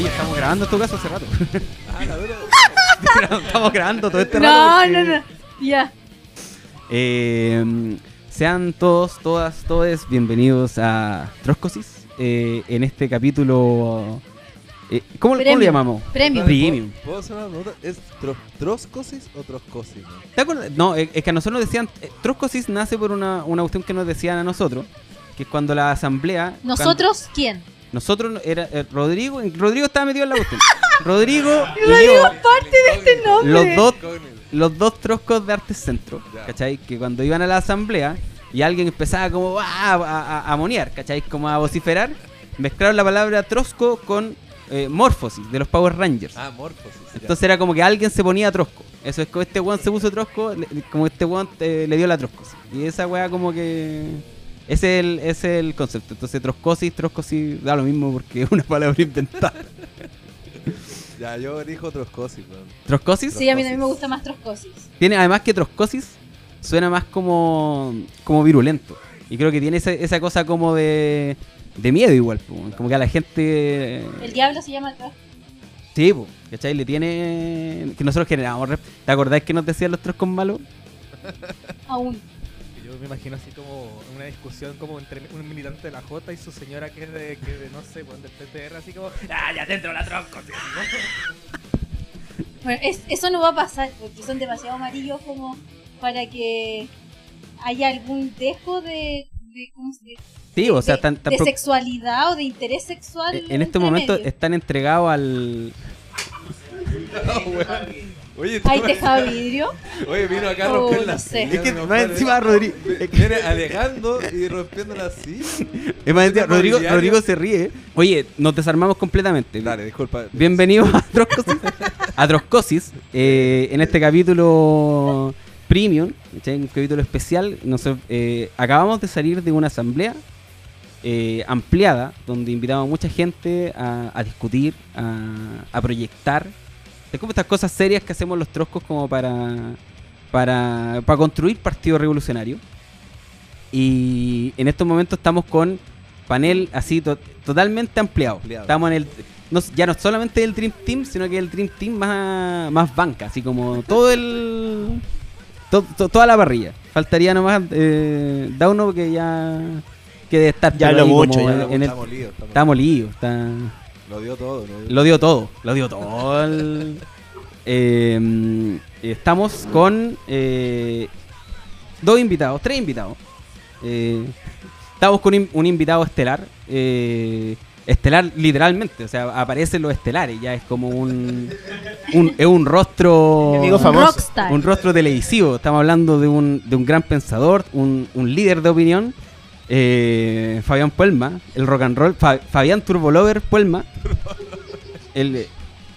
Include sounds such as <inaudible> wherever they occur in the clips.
Oye, estamos grabando en tu caso hace rato. Ah, la <laughs> estamos grabando todo este No, rato. no, porque- no. Ya. Eh, sean todos, todas, todos bienvenidos a Troscosis. eh, en este capítulo. eh, ¿cómo, cómo le llamamos? Premium. Premium. ¿Puedo hacer una pregunta? ¿Es tro- troscosis o troscosis? no? ¿Te acuerdas? No, es que a nosotros nos decían. eh, Troscosis nace por una, una cuestión que nos decían a nosotros. Que es cuando la asamblea. cuando- ¿Nosotros quién? Nosotros era eh, Rodrigo. Rodrigo estaba metido en la cuestión. <laughs> Rodrigo y Rodrigo yo, parte de este nombre. los dos los dos troscos de Arte Centro. ¿cachai? Que cuando iban a la asamblea y alguien empezaba como "Ah", a, a, a monear, ¿cachai? Como a vociferar, mezclaron la palabra trosco con eh, morfosis de los Power Rangers. Ah, morfosis. ya. Entonces era como que alguien se ponía trosco. Eso es como este weón se puso trosco, le- como este weón eh, le dio la troscosis. Y esa weá como que... Ese es el, ese es el concepto. Entonces troscosis, troscosis, da lo mismo porque es una palabra inventada. Ya, yo elijo troscosis, weón. ¿Troscosis? Sí, a mí también me gusta más Troscosis. Tiene, además que troscosis suena más como, como virulento. Y creo que tiene esa, esa cosa como de, de miedo igual. po, Como que a la gente... El diablo se llama Tros- Sí, po, ¿cachai? Le tiene... Que nosotros generamos... ¿Te acordás que nos decían los troscos malos? aún. Me imagino así como una discusión como entre un militante de la J y su señora que es de, que de no sé, pues, del PTR, así como, ah, ya dentro la tronco, tío", ¿no? <laughs> Bueno, es- eso no va a pasar porque son demasiado amarillos como para que haya algún dejo de, de, ¿cómo se dice? Sí, o sea, de, tan, tan de pro- sexualidad o de interés sexual. en este momento medio. están entregados al... <laughs> Oye, ¿Hay tejado vidrio? <laughs> Oye, vino acá a Oh, romper no la sé. silla, Es que más encima Rodrigo... <laughs> Viene alejando y rompiendo la silla. Es más encima, Rodrigo. Rodrigo se ríe. Oye, nos desarmamos completamente. Dale, disculpa. Bienvenidos a Troscosis. a Troscosis. eh, en este capítulo premium, ¿cachai? un capítulo especial. Nosotros, eh, acabamos de salir de una asamblea eh, ampliada donde invitamos a mucha gente a, a discutir, a, a proyectar. Es como estas cosas serias que hacemos los troscos como para, para, para construir partido revolucionario. Y en estos momentos estamos con panel así to- totalmente ampliado. Ampliado. Estamos en el no, ya no solamente el Dream Team, sino que el Dream Team más, más banca, así como todo el to- to- toda la parrilla. Faltaría nomás eh, Dauno que ya que debe estar Ya lo mucho, ya en- en el- Está molido. Está está molido, está Lo dio todo. Lo dio lo dio todo, lo dio todo. el- Eh, estamos con eh, dos invitados, tres invitados. Eh, estamos con un, invitado estelar. eh, estelar literalmente, o sea, aparecen los estelares, ya es como un, un- es un rostro un rostro televisivo. Estamos hablando de un, de un gran pensador, un, un líder de opinión. Eh, Fabián Puelma, el rock and roll. Fa- Fabián Turbolover Puelma. El,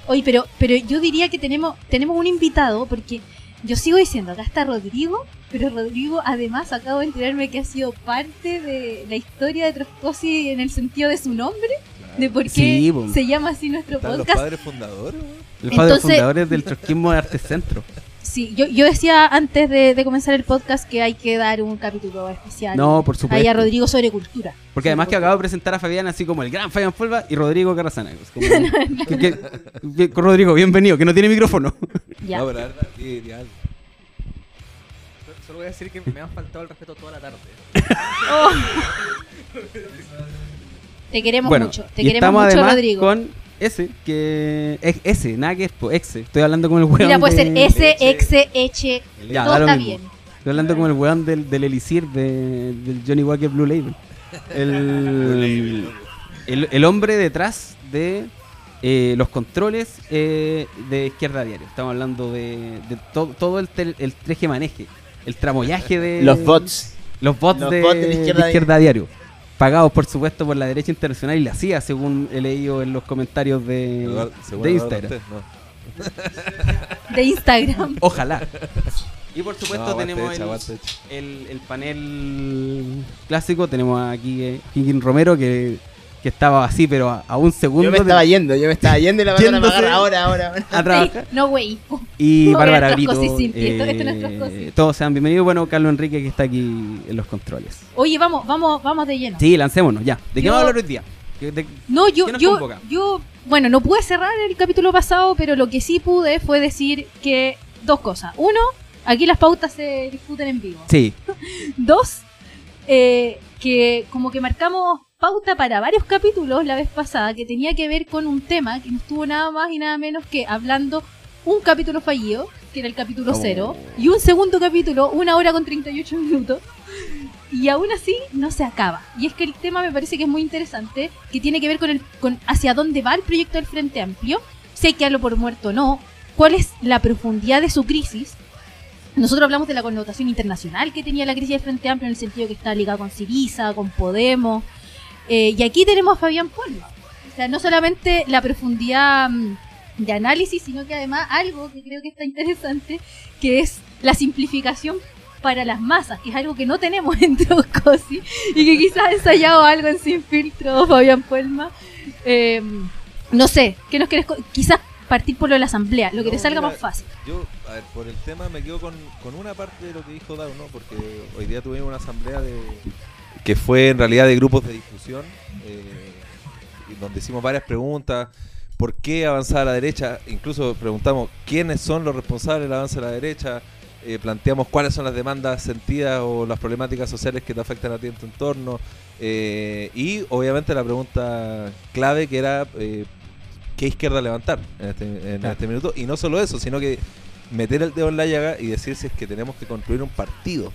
Oye, pero, pero yo diría que tenemos, tenemos un invitado, porque yo sigo diciendo, acá está Rodrigo, pero Rodrigo además acabo de enterarme que ha sido parte de la historia de Troscosi en el sentido de su nombre, de por qué Sí, se llama así nuestro Están los podcast. padres fundadores, weón. el padre Entonces- fundadores del trotskismo de Arte Centro. Sí, yo, yo decía antes de, de comenzar el podcast que hay que dar un capítulo especial No, por supuesto. ahí a Rodrigo sobre cultura. Porque además que acabo de presentar a Fabián así como el gran Fabián Puelma y Rodrigo Carrasana. Es como- <laughs> que- que- que- Rodrigo, bienvenido, que no tiene micrófono. <laughs> Ya. No, pero la verdad, ideal. Solo voy a decir que me han faltado el respeto toda la tarde. <laughs> Oh. Te queremos bueno, mucho, te y queremos estamos mucho, además Rodrigo. con ese, que es ese, nada que es, po, exe. Estoy hablando con el weón Mira, puede ser de- S, X, H, Ya, todo está mismo. bien. Estoy hablando con el weón del, del Elixir, de- del Johnny Walker Blue Label. El, el, el hombre detrás de eh, los controles eh, de izquierda diario. Estamos hablando de, de to- todo el, tel- el treje maneje, el tramoyaje de Los bots. los bots, Los de, bots de la izquierda de izquierda diario. Pagados, por supuesto, por la derecha internacional y la CIA, según he leído en los comentarios de, Instagram. No. De Instagram. <laughs> Ojalá. Y por supuesto No, tenemos hecha, el, panel clásico. Tenemos aquí eh, Kingin Romero que, que estaba así, pero a, a un segundo Yo me de- estaba yendo, yo me estaba yendo y la van a Yéndose. apagar ahora, ahora, ahora. a trabajar. No, güey. Y No, Bárbara esto es Brito. Eh, todos sean bienvenidos. Bueno, Carlos Enrique que está aquí en los controles. Oye, vamos, vamos, vamos de lleno. Sí, lancémonos ya. ¿De qué vamos a hablar hoy día? ¿Qué- de- No, yo, ¿Qué nos yo, convoca? yo bueno, no pude cerrar el capítulo pasado, pero lo que sí pude fue decir que dos cosas. Uno, aquí las pautas se discuten en vivo. Sí. <laughs> Dos, eh, que como que marcamos pauta para varios capítulos la vez pasada que tenía que ver con un tema que no estuvo nada más y nada menos que hablando un capítulo fallido, que era el capítulo Oh. cero, y un segundo capítulo, una hora con 38 minutos. Y aún así no se acaba. Y es que el tema me parece que es muy interesante, que tiene que ver con, el, con hacia dónde va el proyecto del Frente Amplio, si hay que darlo por muerto o no, cuál es la profundidad de su crisis. Nosotros hablamos de la connotación internacional que tenía la crisis del Frente Amplio en el sentido que está ligada con Siriza, con Podemos. Eh, y aquí tenemos a Fabián Polva. O sea, no solamente la profundidad mm, de análisis, sino que además algo que creo que está interesante, que es la simplificación para las masas, que es algo que no tenemos <laughs> en Troscosi y que quizás ha ensayado algo en Sin Filtro Fabián Puelma. Eh, no sé, ¿qué nos quieres co- Quizás partir por lo de la asamblea, lo que te salga mira, más fácil. Yo, a ver, por el tema me quedo con, con una parte de lo que dijo Dao, ¿no? Porque hoy día tuvimos una asamblea de que fue en realidad de grupos de difusión, eh, donde hicimos varias preguntas. ¿Por qué avanzar a la derecha? Incluso preguntamos quiénes son los responsables del avance a la derecha. Eh, planteamos cuáles son las demandas sentidas o las problemáticas sociales que te afectan a ti en tu entorno. Eh, y obviamente la pregunta clave que era eh, qué izquierda levantar en este, en Claro. este minuto. Y no solo eso, sino que meter el dedo en la llaga y decir si es que tenemos que construir un partido.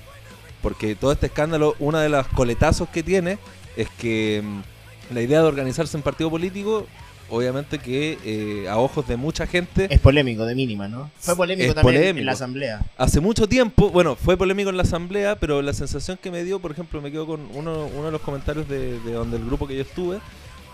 Porque todo este escándalo, una de las coletazos que tiene es que mm, la idea de organizarse en partido político, obviamente que eh, a ojos de mucha gente, Es polémico, de mínima, ¿no? Fue polémico también polémico. en la asamblea. hace mucho tiempo, bueno, fue polémico en la asamblea, pero la sensación que me dio, por ejemplo, me quedo con uno, uno de los comentarios de, de donde el grupo que yo estuve,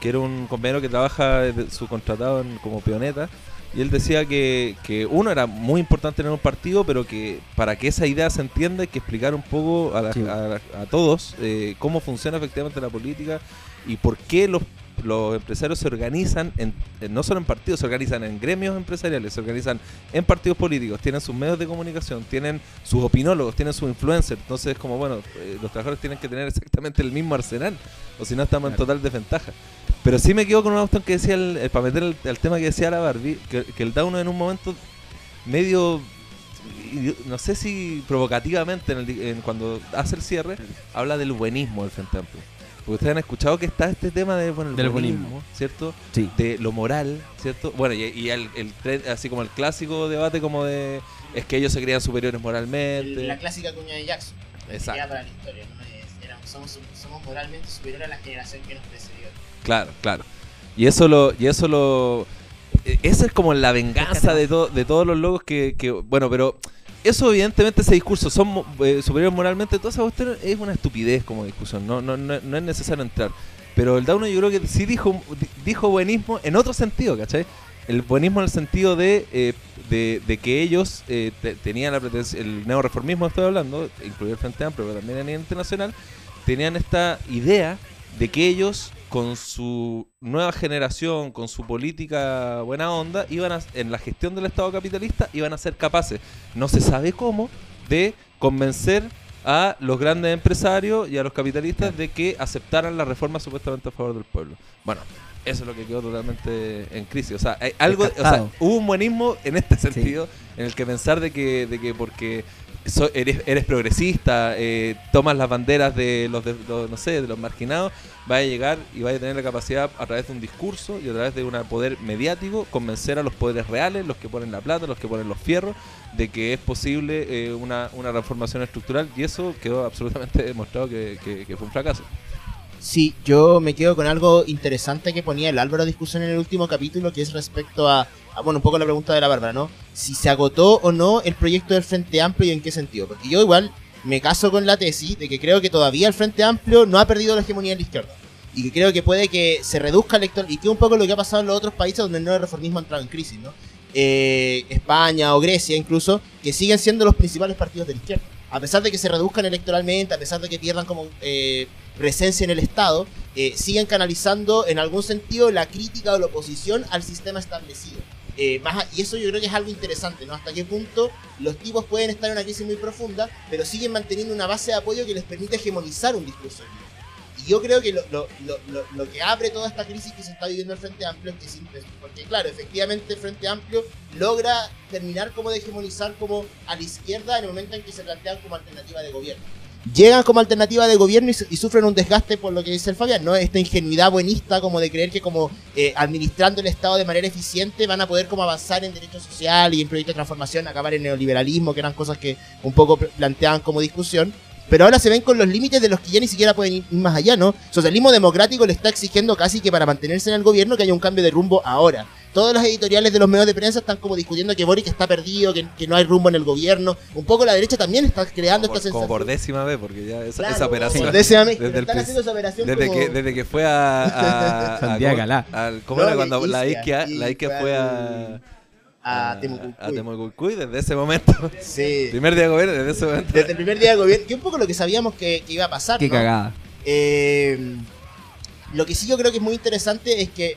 que era un compañero que trabaja de- subcontratado en- como pioneta, y él decía que, que uno era muy importante tener un partido, pero que para que esa idea se entienda hay que explicar un poco a, la- Sí. a- a todos eh, cómo funciona efectivamente la política y por qué los, los empresarios se organizan, en, en- no solo en partidos, se organizan en gremios empresariales, se organizan en partidos políticos, tienen sus medios de comunicación, tienen sus opinólogos, tienen sus influencers. Entonces es como, bueno, eh, los trabajadores tienen que tener exactamente el mismo arsenal, o si no estamos en total desventaja. Pero sí me quedo con una cuestión que decía, el, el- para meter el, el tema que decía la Barbie, que, que el Dauno en un momento medio, no sé si provocativamente, en el en cuando hace el cierre, habla del buenismo del Frente Amplio. Porque ustedes han escuchado que está este tema de, bueno, el Del buenismo, buenismo. ¿cierto? Sí. de lo moral, ¿cierto? Bueno, y, y el, el así como el clásico debate como de es que ellos se creían superiores moralmente. La clásica cuña de Jackson. Exacto. Queda para la historia, ¿no? Éramos- somos, somos moralmente superiores a la generación que nos precedió. Claro, claro. Y eso lo y eso lo eh, esa es como la venganza de de todos los logos que, bueno, pero eso evidentemente ese discurso son eh, superiores moralmente, toda esa cuestión es una estupidez como discusión, no no, no, no es necesario entrar. Pero el Dauno yo creo que sí dijo di- dijo buenismo en otro sentido, ¿cachai? El buenismo en el sentido de, eh, de, de que ellos eh, te- tenían la el neoreformismo estoy hablando, incluido el Frente Amplio, pero también a nivel internacional, tenían esta idea de que ellos con su nueva generación, con su política buena onda, iban a, en la gestión del Estado capitalista, iban a ser capaces, no se sabe cómo, de convencer a los grandes empresarios y a los capitalistas de que aceptaran las reformas supuestamente a favor del pueblo. Bueno, eso es lo que quedó totalmente en crisis. O sea, hay algo, o sea, hubo un buenismo en este sentido, en el que pensar de que, de que porque so- eres, eres progresista, eh, tomas las banderas de los, de los, no sé, de los marginados, va a llegar y va a tener la capacidad a través de un discurso y a través de un poder mediático convencer a los poderes reales, los que ponen la plata, los que ponen los fierros, de que es posible eh, una, una transformación estructural y eso quedó absolutamente <laughs> demostrado que, que- que fue un fracaso. Sí, yo me quedo con algo interesante que ponía el Álvaro a discusión en el último capítulo, que es respecto a, bueno, un poco la pregunta de la Bárbara, ¿no? Si se agotó o no el proyecto del Frente Amplio y en qué sentido. Porque yo igual me caso con la tesis de que creo que todavía el Frente Amplio no ha perdido la hegemonía en la izquierda. Y que creo que puede que se reduzca el elector y que un poco lo que ha pasado en los otros países donde el neoreformismo ha entrado en crisis, ¿no? Eh, España o Grecia incluso, que siguen siendo los principales partidos de la izquierda. A pesar de que se reduzcan electoralmente, a pesar de que pierdan como eh, presencia en el Estado, eh, canalizando en algún sentido la crítica o la oposición al sistema establecido. Eh, más y eso yo creo que es algo interesante, ¿no? Hasta qué punto los tipos pueden estar en una crisis muy profunda, pero siguen manteniendo una base de apoyo que les permite hegemonizar un discurso. Y yo creo que lo, lo, lo, lo- que abre toda esta crisis que se está viviendo el Frente Amplio es que simple, porque claro, efectivamente el Frente Amplio logra terminar como de hegemonizar como a la izquierda en el momento en que se plantean como alternativa de gobierno. Llegan como alternativa de gobierno y, su- y sufren un desgaste por lo que dice el Fabián, ¿no? Esta ingenuidad buenista como de creer que como eh, administrando el Estado de manera eficiente van a poder como avanzar en derecho social y en proyectos de transformación, acabar en neoliberalismo, que eran cosas que un poco pl- planteaban como discusión. Pero ahora se ven con los límites de los que ya ni siquiera pueden ir más allá, ¿no? Socialismo democrático le está exigiendo casi que para mantenerse en el gobierno que haya un cambio de rumbo ahora. Todos los editoriales de los medios de prensa están como discutiendo que Boric está perdido, que, que no hay rumbo en el gobierno. Un poco la derecha también está creando Como esta por, como sensación. por décima vez, porque ya esa, Claro, esa operación. por décima vez, desde están haciendo esa operación Desde como- que, desde que fue a. a, <laughs> a- Santiago ¿cómo- Galá. al- ¿Cómo No, era cuando la Isquia, Isquia, la Isquia fue a. a Temucucuy. a Temucucuy, desde ese momento. Sí. <laughs> Primer día de gobierno, desde ese momento. Desde el primer día de gobierno, que un poco lo que sabíamos que, que iba a pasar. Qué ¿no? cagada. Eh, lo que sí yo creo que es muy interesante es que,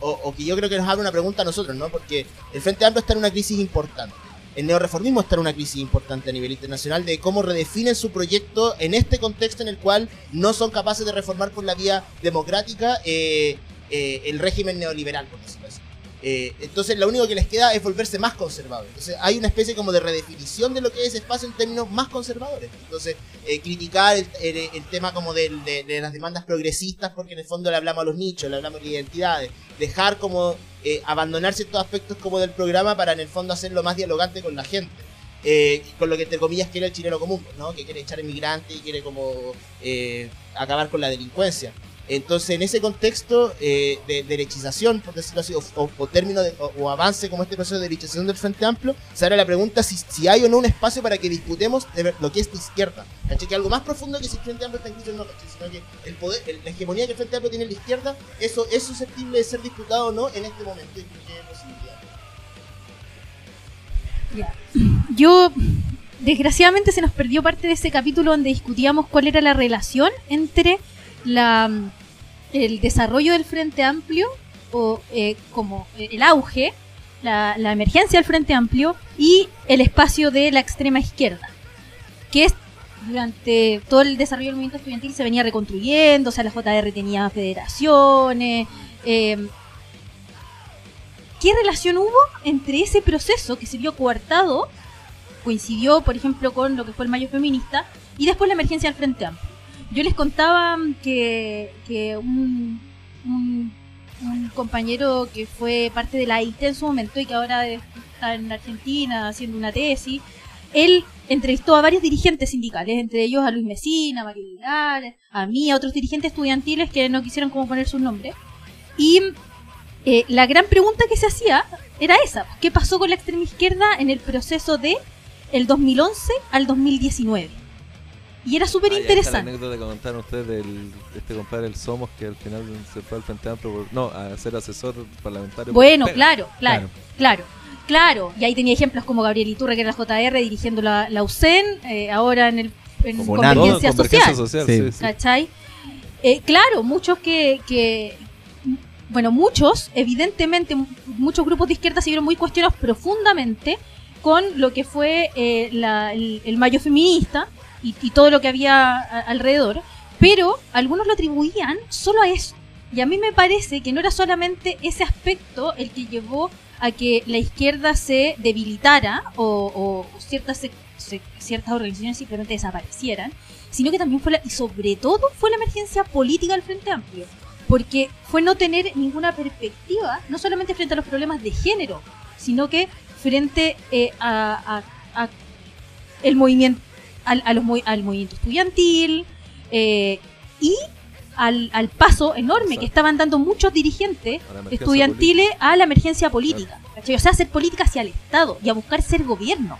o, que yo creo que nos abre una pregunta a nosotros, ¿no? Porque el Frente Amplio está en una crisis importante. El neoreformismo está en una crisis importante a nivel internacional de cómo redefinen su proyecto en este contexto en el cual no son capaces de reformar por la vía democrática eh, eh, el régimen neoliberal, por decirlo. Eh, entonces lo único que les queda es volverse más conservadores. Entonces hay una especie como de redefinición de lo que es espacio en términos más conservadores. Entonces eh, criticar el, el- el tema como del- de, de las demandas progresistas porque en el fondo le hablamos a los nichos, le hablamos de identidades. Dejar como eh, abandonar ciertos aspectos como del programa para en el fondo hacerlo más dialogante con la gente. Eh, con lo que entre comillas quiere el chileno común, ¿no? Que quiere echar inmigrantes y quiere como eh, acabar con la delincuencia. Entonces, en ese contexto eh, de derechización, por decirlo así, o, o- o término de- o, o avance como este proceso de derechización del Frente Amplio, se abre la pregunta si, si hay o no un espacio para que disputemos de lo que es la izquierda. ¿Cachai? Que algo más profundo que si el Frente Amplio está en crisis o no, ¿cachai? Sino que el poder, el- la hegemonía que el Frente Amplio tiene en la izquierda, eso es susceptible de ser disputado o no en este momento. Yo, desgraciadamente, se nos perdió parte de ese capítulo donde discutíamos cuál era la relación entre la, el desarrollo del Frente Amplio, o eh, como el auge, la, emergencia del Frente Amplio y el espacio de la extrema izquierda, que es durante todo el desarrollo del movimiento estudiantil se venía reconstruyendo, o sea, la JR tenía federaciones. eh, ¿Qué relación hubo entre ese proceso que se vio coartado, coincidió, por ejemplo, con lo que fue el Mayo Feminista, y después la emergencia del Frente Amplio? Yo les contaba que, que un, un, un compañero que fue parte de la IT en su momento y que ahora está en Argentina haciendo una tesis, él entrevistó a varios dirigentes sindicales, entre ellos a Luis Mesina, a Mario Aguilar, a mí, a otros dirigentes estudiantiles que no quisieron como poner sus nombres. Y eh, la gran pregunta que se hacía era esa, ¿qué pasó con la extrema izquierda en el proceso de el 2011 al 2019? Y era súper Ah, ya, esa es La interesante. anécdota que contaron ustedes del de este compadre el Somos que al final se fue al Frente Amplio por, no, a ser asesor parlamentario. Bueno, claro, claro, claro, claro. Y ahí tenía ejemplos como Gabriel Iturre, que era la JR, dirigiendo la, la UCEN, eh, ahora en el en Convergencia, convergencia Social. social. Sí. sí, sí. ¿Cachai? Eh, claro, muchos que, que- Bueno, muchos, evidentemente, muchos grupos de izquierda se vieron muy cuestionados profundamente con lo que fue eh, la- el, el mayo feminista y, todo lo que había alrededor, pero algunos lo atribuían solo a eso. Y a mí me parece que no era solamente ese aspecto el que llevó a que la izquierda se debilitara o, ciertas, sec- ciertas organizaciones simplemente desaparecieran, sino que también fue la, y sobre todo fue la emergencia política del Frente Amplio, porque fue no tener ninguna perspectiva, no solamente frente a los problemas de género, sino que frente eh, a el movimiento, al, a los al movimiento estudiantil eh, y al, al paso enorme que estaban dando muchos dirigentes A estudiantiles a la emergencia política. ¿cachai? O sea, hacer política hacia el Estado y a buscar ser gobierno.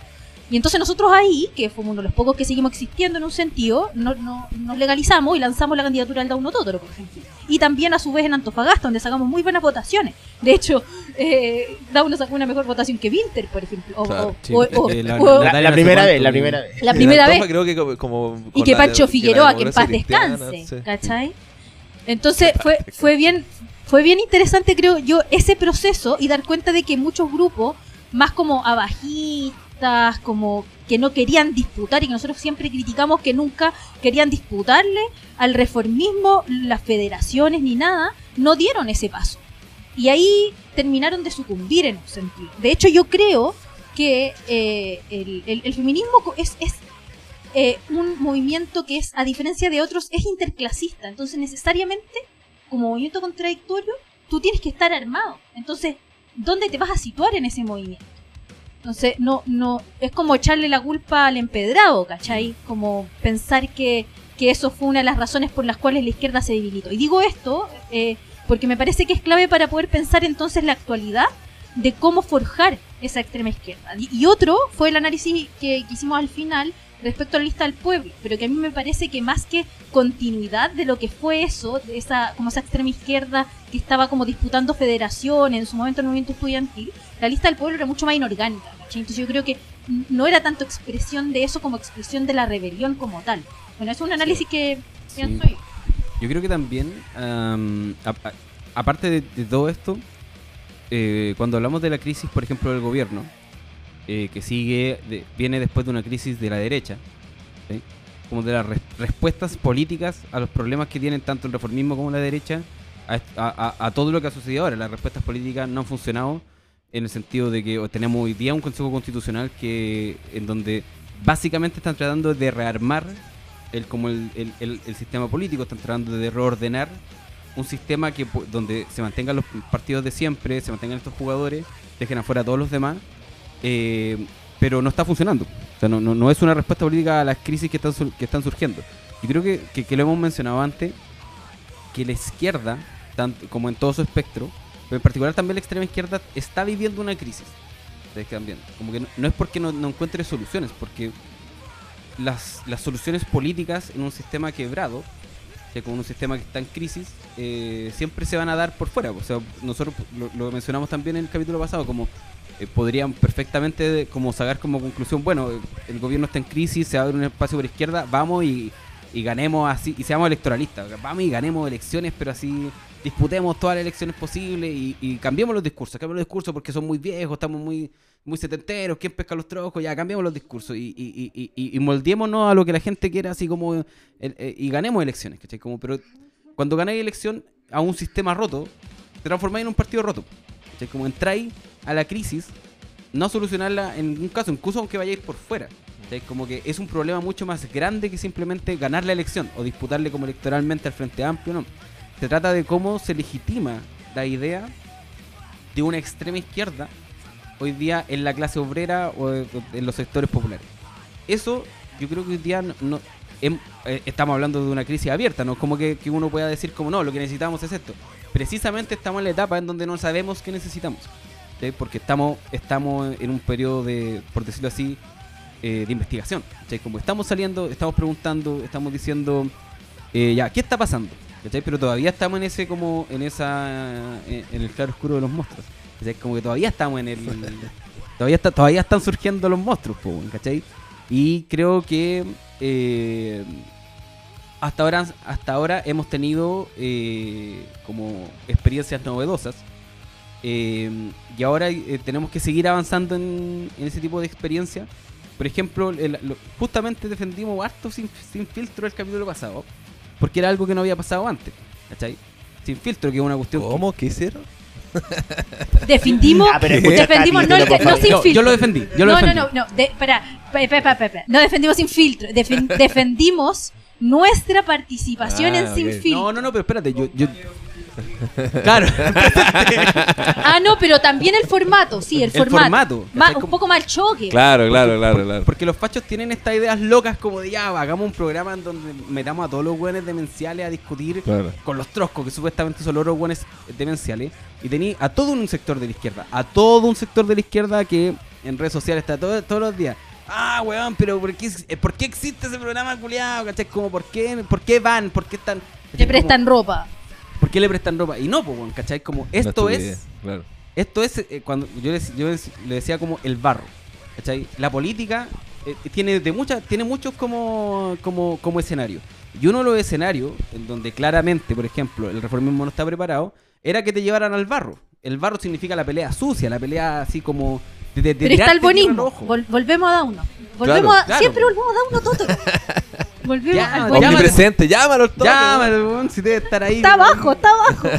Y entonces nosotros ahí, que fuimos uno de los pocos que seguimos existiendo en un sentido, no, no- nos legalizamos y lanzamos la candidatura al Dauno Totoro, por ejemplo. Y también a su vez en Antofagasta, donde sacamos muy buenas votaciones. De hecho, eh, Dauno sacó una mejor votación que Winter, por ejemplo. O- Claro, o- sí. o- o- Eh, la- o- la- La, Natalia la primera vez, la primera vez. la primera vez. creo que como, como y que Pancho Figueroa, que en paz descanse, sí. ¿cachai? Entonces fue, fue bien fue bien interesante, creo yo, ese proceso y dar cuenta de que muchos grupos, más como abajistas, como que no querían disputar y que nosotros siempre criticamos que nunca querían disputarle al reformismo, las federaciones ni nada, no dieron ese paso. Y ahí terminaron de sucumbir en un sentido. De hecho, yo creo que eh, el, feminismo es, es eh, un movimiento que es, a diferencia de otros, es interclasista. Entonces, necesariamente, como movimiento contradictorio, tú tienes que estar armado. Entonces, ¿dónde te vas a situar en ese movimiento? Entonces, no, no, es como echarle la culpa al empedrado, ¿cachai? Como pensar que, que eso fue una de las razones por las cuales la izquierda se debilitó. Y digo esto eh, porque me parece que es clave para poder pensar entonces la actualidad de cómo forjar esa extrema izquierda. Y, otro fue el análisis que, hicimos al final respecto a la lista del pueblo, pero que a mí me parece que más que continuidad de lo que fue eso, de esa, como esa extrema izquierda que estaba como disputando federaciones, en su momento el movimiento estudiantil, la lista del pueblo era mucho más inorgánica, ¿cachai? Entonces yo creo que no era tanto expresión de eso como expresión de la rebelión como tal. Bueno, es un análisis que pienso yo. Yo creo que también, a- a- aparte de, de todo esto, eh, cuando hablamos de la crisis, por ejemplo, del gobierno, eh, que sigue, de- viene después de una crisis de la derecha, ¿sí? como de las res- respuestas políticas a los problemas que tienen tanto el reformismo como la derecha, a todo lo que ha sucedido ahora. Las respuestas políticas no han funcionado en el sentido de que tenemos hoy día un Consejo Constitucional que en donde básicamente están tratando de rearmar el, como el, el- el- sistema político, están tratando de reordenar un sistema que donde se mantengan los partidos de siempre, se mantengan estos jugadores, dejen afuera a todos los demás, eh, pero no está funcionando. O sea, no, no, no es una respuesta política a las crisis que están, que están surgiendo. Y creo que, que, lo hemos mencionado antes, que la izquierda, como en todo su espectro, pero en particular también la extrema izquierda, está viviendo una crisis. Quedan viendo. Como que no, es porque no, encuentre soluciones, porque las, las soluciones políticas en un sistema quebrado, o sea, como un sistema que está en crisis, eh, siempre se van a dar por fuera. O sea, nosotros lo, mencionamos también en el capítulo pasado, como eh, podrían perfectamente como sacar como conclusión, bueno, el gobierno está en crisis, se abre un espacio por izquierda, vamos y ganemos así, y seamos electoralistas, vamos y ganemos elecciones, pero así disputemos todas las elecciones posibles y, y cambiemos los discursos, cambiemos los discursos porque son muy viejos, estamos muy muy setenteros, ¿quién pesca los trojos? Ya cambiemos los discursos y, y, y, moldeémonos a lo que la gente quiera, así como el- eh, y ganemos elecciones, ¿cachai? Como, pero cuando ganáis elección a un sistema roto, te transformáis en un partido roto. ¿cachai? Como entráis a la crisis, no solucionarla en ningún caso, incluso aunque vayáis por fuera. ¿cachai? Como que es un problema mucho más grande que simplemente ganar la elección o disputarle como electoralmente al Frente Amplio, no. Se trata de cómo se legitima la idea de una extrema izquierda hoy día en la clase obrera o en los sectores populares. Eso yo creo que hoy día no, em- eh, estamos hablando de una crisis abierta, no es como que, uno pueda decir como no, lo que necesitamos es esto. Precisamente estamos en la etapa en donde no sabemos qué necesitamos. Porque estamos, estamos en un periodo de, por decirlo así, eh, de investigación. Como estamos saliendo, estamos preguntando, estamos diciendo, eh, ya, ¿qué está pasando? ¿Cachai? Pero todavía estamos en ese como, en esa, en, en el claro oscuro de los monstruos. ¿cachai? Como que todavía estamos en el, <laughs> todavía está, todavía están surgiendo los monstruos, po, ¿cachai? Y creo que eh, hasta ahora, hasta ahora hemos tenido eh, como experiencias novedosas. eh, y ahora tenemos que seguir avanzando en, en ese tipo de experiencias. Por ejemplo, el- lo- justamente defendimos harto sin, sin filtro el capítulo pasado, porque era algo que no había pasado antes. ¿Cachai? Sin filtro, que es una cuestión. ¿Cómo? ¿Qué hicieron? Defendimos, Ah, defendimos no, no sin Yo- filtro. yo lo defendí, yo lo no, defendí. no, no, no, de, no defendimos sin filtro, defen- <laughs> defendimos nuestra participación Ah, en sin filtro. No, no, no, pero espérate, yo. yo... <laughs> claro, Ah, no, pero también el formato, sí, el, El formato, Ma- ¿cachai? un poco más choque. Claro, claro, claro, claro. Porque los fachos tienen estas ideas locas como de ya, hagamos un programa en donde metamos a todos los buenos demenciales a discutir Claro. con los troscos, que supuestamente son los buenos demenciales. Y tení a todo un sector de la izquierda, a todo un sector de la izquierda que en redes sociales está todo- todos los días. Ah, weón, pero ¿por qué, eh, ¿por qué existe ese programa culiado? ¿Cachai? Como, ¿por qué, ¿por qué van? ¿Por qué están...? Te prestan ropa. ¿Por qué le prestan ropa? Y no, pues, ¿cachai? Como, esto es... Claro. Esto es eh, cuando yo, les- yo les- le decía como el barro. ¿cachai? La política eh, tiene de muchas, tiene muchos como, como, como escenario. Y uno de los escenarios, en donde claramente, por ejemplo, el reformismo no está preparado, era que te llevaran al barro. El barro significa la pelea sucia, la pelea así como de- de Pero está el bonismo. Vol- volvemos a Dauno. Volvemos a, claro. Siempre volvemos a Dauno, Toto. <laughs> al llámalo. bonismo. Omnipresente, llámalo al toque, Llámalo, weón, si debe estar ahí. Está weón. abajo, está abajo.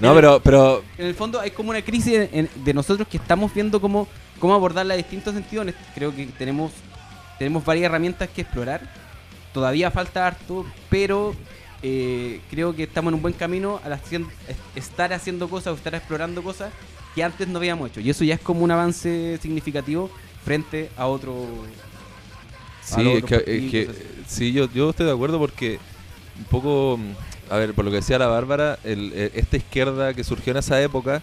No, pero, pero En el fondo hay como una crisis en- en- de nosotros que estamos viendo cómo, cómo abordarla en distintos sentidos. En este- Creo que tenemos, tenemos varias herramientas que explorar. Todavía falta harto, pero eh, creo que estamos en un buen camino al hacien- es- estar haciendo cosas o estar explorando cosas que antes no habíamos hecho. Y eso ya es como un avance significativo frente a otro... Sí, es que, es que- sí yo, yo estoy de acuerdo porque un poco, a ver, por lo que decía la Bárbara, el- eh, esta izquierda que surgió en esa época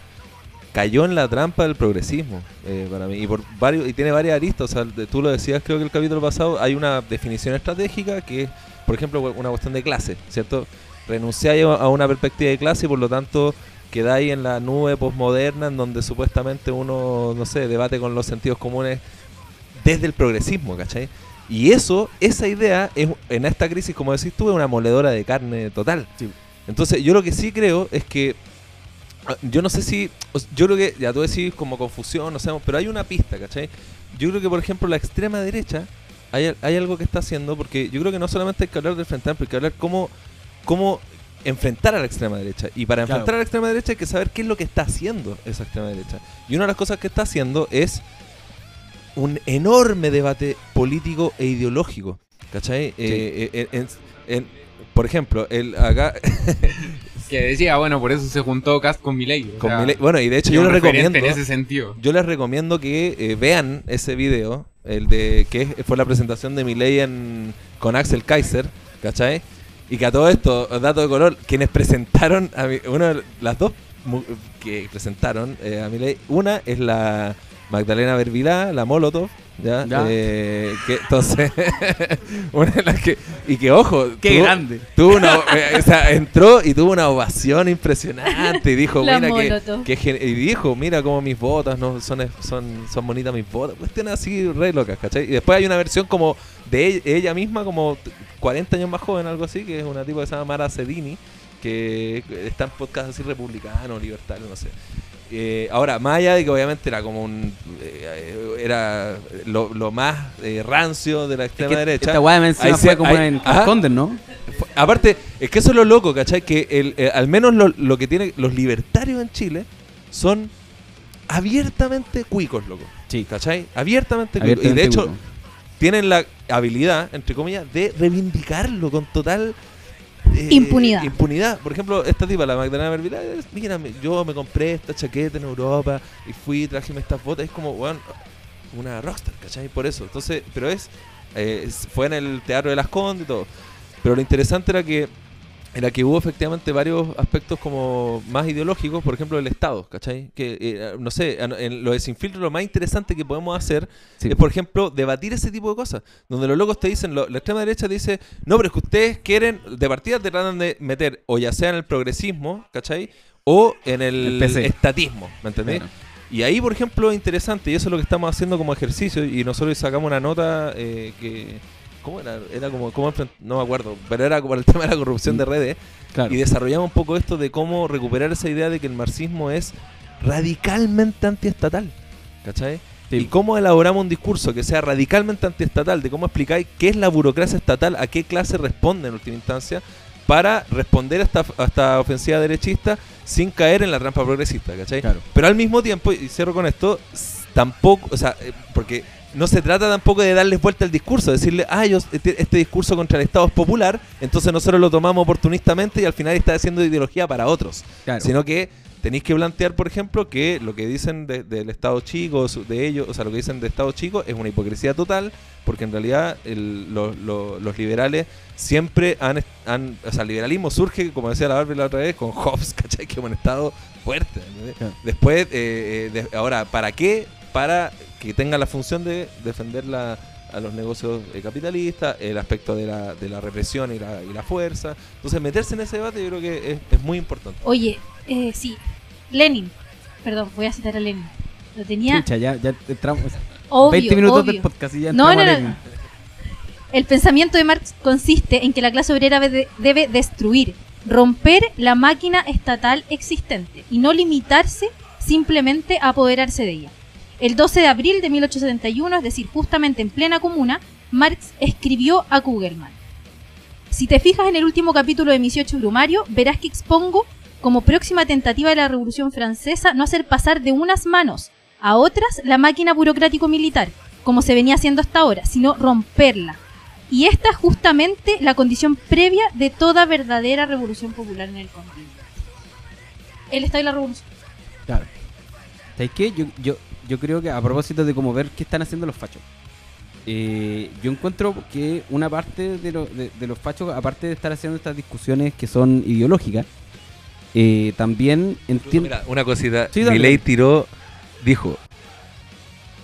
cayó en la trampa del progresismo eh, para mí y por varios y tiene varias aristas, o sea, de- tú lo decías creo que el capítulo pasado hay una definición estratégica que es, por ejemplo, una cuestión de clase, ¿cierto? Renunciáis a a una perspectiva de clase y por lo tanto quedáis en la nube posmoderna en donde supuestamente uno, no sé, debate con los sentidos comunes desde el progresismo, ¿cachai? Y eso, esa idea, es, en esta crisis, como decís tú, es una moledora de carne total. Sí. Entonces, yo lo que sí creo es que. ah, Yo no sé si. Yo creo que. Ya tú decís como confusión, no sé, pero hay una pista, ¿cachai? Yo creo que, por ejemplo, la extrema derecha. Hay, hay algo que está haciendo, porque yo creo que no solamente hay que hablar del Frente Amplio, hay que hablar cómo, cómo enfrentar a la extrema derecha. Y para Claro. enfrentar a la extrema derecha hay que saber qué es lo que está haciendo esa extrema derecha. Y una de las cosas que está haciendo es un enorme debate político e ideológico. ¿Cachai? Eh, eh, en- en- por ejemplo, el acá <laughs> Que decía, bueno, por eso se juntó Cast con Milei. o sea, bueno, y de hecho yo les recomiendo En ese sentido. yo les recomiendo que eh, vean ese video, el de que fue la presentación de Milei en con Axel Kaiser, ¿cachai? Y que a todo esto, dato de color, quienes presentaron a mi- una de las dos que presentaron eh, a Milei, una es la Magdalena Bervilá, la Molotov, ¿ya? Ya. Eh, que entonces <laughs> una de las que y que ojo, ¡Qué tuvo- grande! Tuvo una, eh, o sea, entró y tuvo una ovación impresionante y dijo, La mira que, Molotov. que gen- y dijo, mira cómo mis botas no son son son bonitas mis botas, cuestiones así re locas, ¿cachai? Y después hay una versión como de ella, ella misma como t- 40 años más joven, algo así, que es una tipo que se llama Mara Sedini, que está en podcast así republicano, libertario, no sé. Eh, ahora, más allá de que obviamente era como un. eh, era lo, lo más eh, rancio de la Es extrema que derecha. Esta encima Ahí fue se- como ahí- en. Esconden, ¿no? Aparte, es que eso es lo loco, ¿cachai? Que el, eh, al menos lo, lo que tienen los libertarios en Chile son abiertamente cuicos, loco. Sí. ¿Cachai? Abiertamente cuicos. Y de hecho, cuico. tienen la habilidad, entre comillas, de reivindicarlo con total eh, Impunidad. Impunidad. Por ejemplo, esta tipa, la Magdalena Mervilá, mira, yo me compré esta chaqueta en Europa y fui, trajeme estas botas. Es como, weón, una rockstar, ¿cachai? Por eso. Entonces, pero es, eh, es- fue en el Teatro de las Condes y todo. Pero lo interesante era que era que hubo efectivamente varios aspectos como más ideológicos, por ejemplo, el Estado, ¿cachai? Que, eh, no sé, en, en lo de Sin Filtro lo más interesante que podemos hacer Sí. es, por ejemplo, debatir ese tipo de cosas. Donde los locos te dicen, lo- la extrema derecha dice, no, pero es que ustedes quieren, de partida te tratan de meter, o ya sea en el progresismo, ¿cachai? O en el, estatismo, ¿me entendés? Y ahí, por ejemplo, es interesante, y eso es lo que estamos haciendo como ejercicio, y nosotros sacamos una nota eh, que... ¿Cómo era? Era como... ¿cómo enfrent- no me acuerdo, pero era como el <laughs> tema de la corrupción de redes. Claro. Y desarrollamos un poco esto de cómo recuperar esa idea de que el marxismo es radicalmente antiestatal. ¿Cachai? Sí. Y cómo elaboramos un discurso que sea radicalmente antiestatal, de cómo explicáis qué es la burocracia estatal, a qué clase responde en última instancia, para responder a esta, a esta ofensiva derechista sin caer en la trampa progresista, ¿cachai? Claro. Pero al mismo tiempo, y cierro con esto, tampoco, o sea, eh, porque no se trata tampoco de darles vuelta al discurso, decirle, ah, yo, este, este discurso contra el Estado es popular, entonces nosotros lo tomamos oportunistamente y al final está haciendo ideología para otros. Claro. Sino que tenéis que plantear, por ejemplo, que lo que dicen de- del Estado chico, de ellos, o sea, lo que dicen de Estado chico es una hipocresía total, porque en realidad el- lo- lo- los liberales siempre han, han- O sea, el liberalismo surge, como decía la Barbie la otra vez, con Hobbes, <laughs> ¿cachai? Que es un Estado fuerte. Después, eh, eh, de- ahora, ¿para qué? Para que tenga la función de defender la- a los negocios eh, capitalistas, el aspecto de la, de la represión y la, y la fuerza. Entonces, meterse en ese debate yo creo que es, es muy importante. Oye, eh, sí. Lenin. Perdón, voy a citar a Lenin. Lo tenía Chucha, ya, ya entramos. obvio, 20 minutos obvio. del podcast y ya No, entramos no, a no. Lenin. El pensamiento de Marx consiste en que la clase obrera debe destruir, romper la máquina estatal existente y no limitarse simplemente a apoderarse de ella. El 12 de abril de 1871, es decir, justamente en plena comuna, Marx escribió a Kugelmann. Si te fijas en el último capítulo de 18 Brumario, verás que expongo como próxima tentativa de la Revolución Francesa no hacer pasar de unas manos a otras la máquina burocrático-militar, como se venía haciendo hasta ahora, sino romperla. Y esta es justamente la condición previa de toda verdadera revolución popular en el continente. El Estado y la Revolución. Claro. ¿Sabes qué? Yo, yo, yo creo que a propósito de cómo ver qué están haciendo los fachos. eh, yo encuentro que una parte de, lo- de- de los fachos, aparte de estar haciendo estas discusiones que son ideológicas, eh, también entiendo... Mira, una cosita. Sí. Milei tiró, dijo,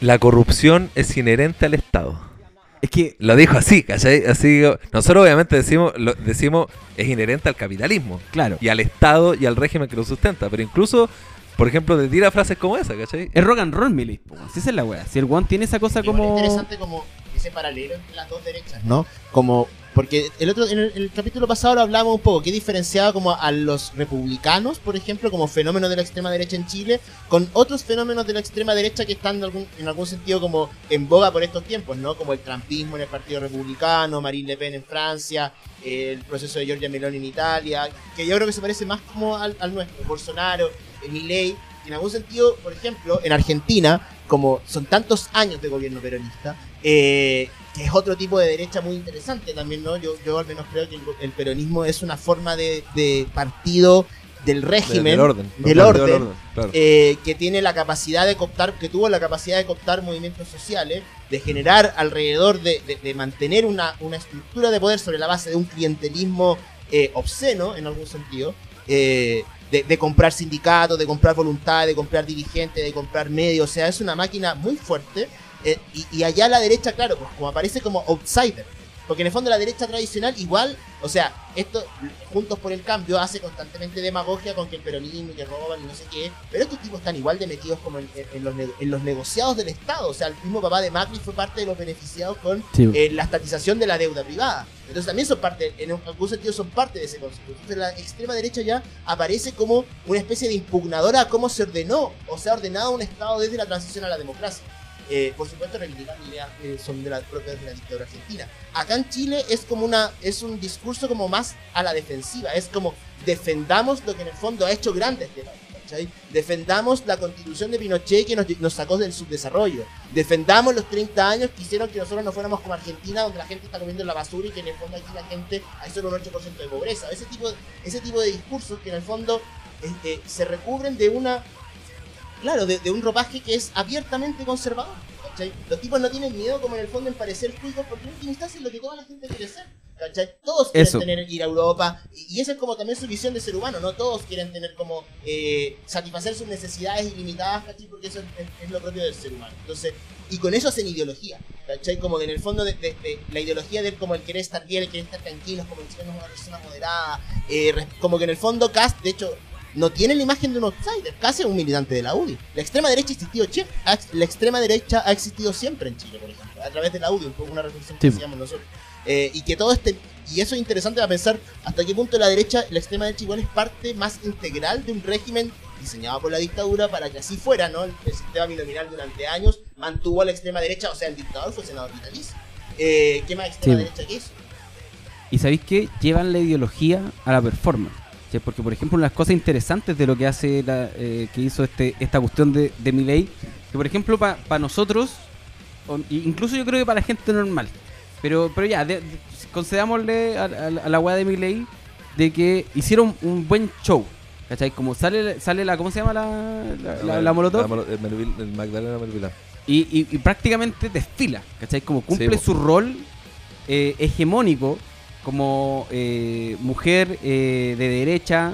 la corrupción es inherente al Estado. Es que Lo dijo así, ¿cachai? Así, nosotros obviamente decimos, lo, decimos es inherente al capitalismo Claro. y al Estado y al régimen que lo sustenta, pero incluso, por ejemplo, te tira frases como esa, ¿cachai? Es rock and roll, Millie. po, Si esa es la wea. Si el one tiene esa cosa Igual como. Es interesante como ese paralelo entre las dos derechas, ¿no? Como porque el otro en el, el capítulo pasado lo hablamos un poco, que diferenciaba como a los republicanos, por ejemplo, como fenómeno de la extrema derecha en Chile, con otros fenómenos de la extrema derecha que están en algún, en algún sentido como en boga por estos tiempos, ¿no? Como el trampismo en el Partido Republicano, Marine Le Pen en Francia, el proceso de Giorgia Meloni en Italia, que yo creo que se parece más como al, al nuestro, Bolsonaro, Milei, en algún sentido, por ejemplo, en Argentina, como son tantos años de gobierno peronista, eh, que es otro tipo de derecha muy interesante también, ¿no? Yo, yo al menos creo que el, el peronismo es una forma de, de partido del régimen, del orden. del Del orden, claro. eh, que tiene la capacidad de cooptar, que tuvo la capacidad de cooptar movimientos sociales, de generar alrededor de, de- de mantener una, una estructura de poder sobre la base de un clientelismo eh, obsceno, en algún sentido, eh, de, de comprar sindicatos, de comprar voluntad, de comprar dirigentes, de comprar medios, o sea, es una máquina muy fuerte. eh, y, y allá la derecha, claro, pues como aparece como outsider. Porque en el fondo la derecha tradicional igual, o sea, esto Juntos por el Cambio hace constantemente demagogia con que el peronismo y que roban y no sé qué, pero estos tipos están igual de metidos como en, en los, en los negociados del Estado, o sea, el mismo papá de Macri fue parte de los beneficiados con Sí. eh, la estatización de la deuda privada. Entonces también son parte, en algún sentido son parte de ese concepto. Entonces la extrema derecha ya aparece como una especie de impugnadora a cómo se ordenó o se ha ordenado un Estado desde la transición a la democracia. Eh, por supuesto reivindicando ideas que son de la propias de la dictadura argentina. Acá en Chile es como una, es un discurso como más a la defensiva, es como defendamos lo que en el fondo ha hecho grande este país. Defendamos la constitución de Pinochet que nos, sacó del subdesarrollo. Defendamos los 30 años que hicieron que nosotros no fuéramos como Argentina, donde la gente está comiendo en la basura y que en el fondo aquí la gente hay solo un 8% de pobreza. Ese tipo, ese tipo de discursos que en el fondo eh, se recubren de una claro, de, un ropaje que es abiertamente conservador. Los tipos no tienen miedo como en el fondo en parecer cuicos porque en última instancia es lo que toda la gente quiere ser. ¿Cachai? Todos quieren Eso. tener ir a Europa y, y esa es como también su visión de ser humano, ¿no? Todos quieren tener como eh, satisfacer sus necesidades ilimitadas, ¿cachai? Porque eso es, es- es lo propio del ser humano. Entonces, y con eso hacen ideología, ¿cachai? Como que en el fondo de, de- de la ideología de como el querer estar bien, el querer estar tranquilos, como el es una persona moderada, eh, como que en el fondo Cast, de hecho, no tiene la imagen de un outsider, casi un militante de la UDI. La extrema derecha ha existido siempre, ha ex- la extrema derecha ha existido siempre en Chile, por ejemplo, a través de la UDI, un poco una reflexión que Sí. hacíamos nosotros. Eh, y que todo este y eso es interesante a pensar hasta qué punto la derecha, la extrema derecha igual es parte más integral de un régimen diseñado por la dictadura para que así fuera, ¿no? El, el sistema binominal durante años mantuvo a la extrema derecha, o sea, el dictador fue senador vitalicio. Eh, ¿Qué más extrema Sí. derecha que eso? Y sabéis que llevan la ideología a la performance. ¿sí? Porque, por ejemplo, una de las cosas interesantes de lo que hace la, eh, que hizo este, esta cuestión de, de Milei, que por ejemplo, para nosotros, o- incluso yo creo que para la gente normal, pero, pero ya, de- de- concedámosle a, a la- a la weá de Milei de que hicieron un buen show. ¿Cachai? Como sale, sale la, ¿cómo se llama la, la, la- la Molotov? La Molo- el, Melvil- el Magdalena Melvilán. y, y- y prácticamente desfila, ¿cachai? Como cumple su rol eh, hegemónico como eh, mujer eh, de derecha,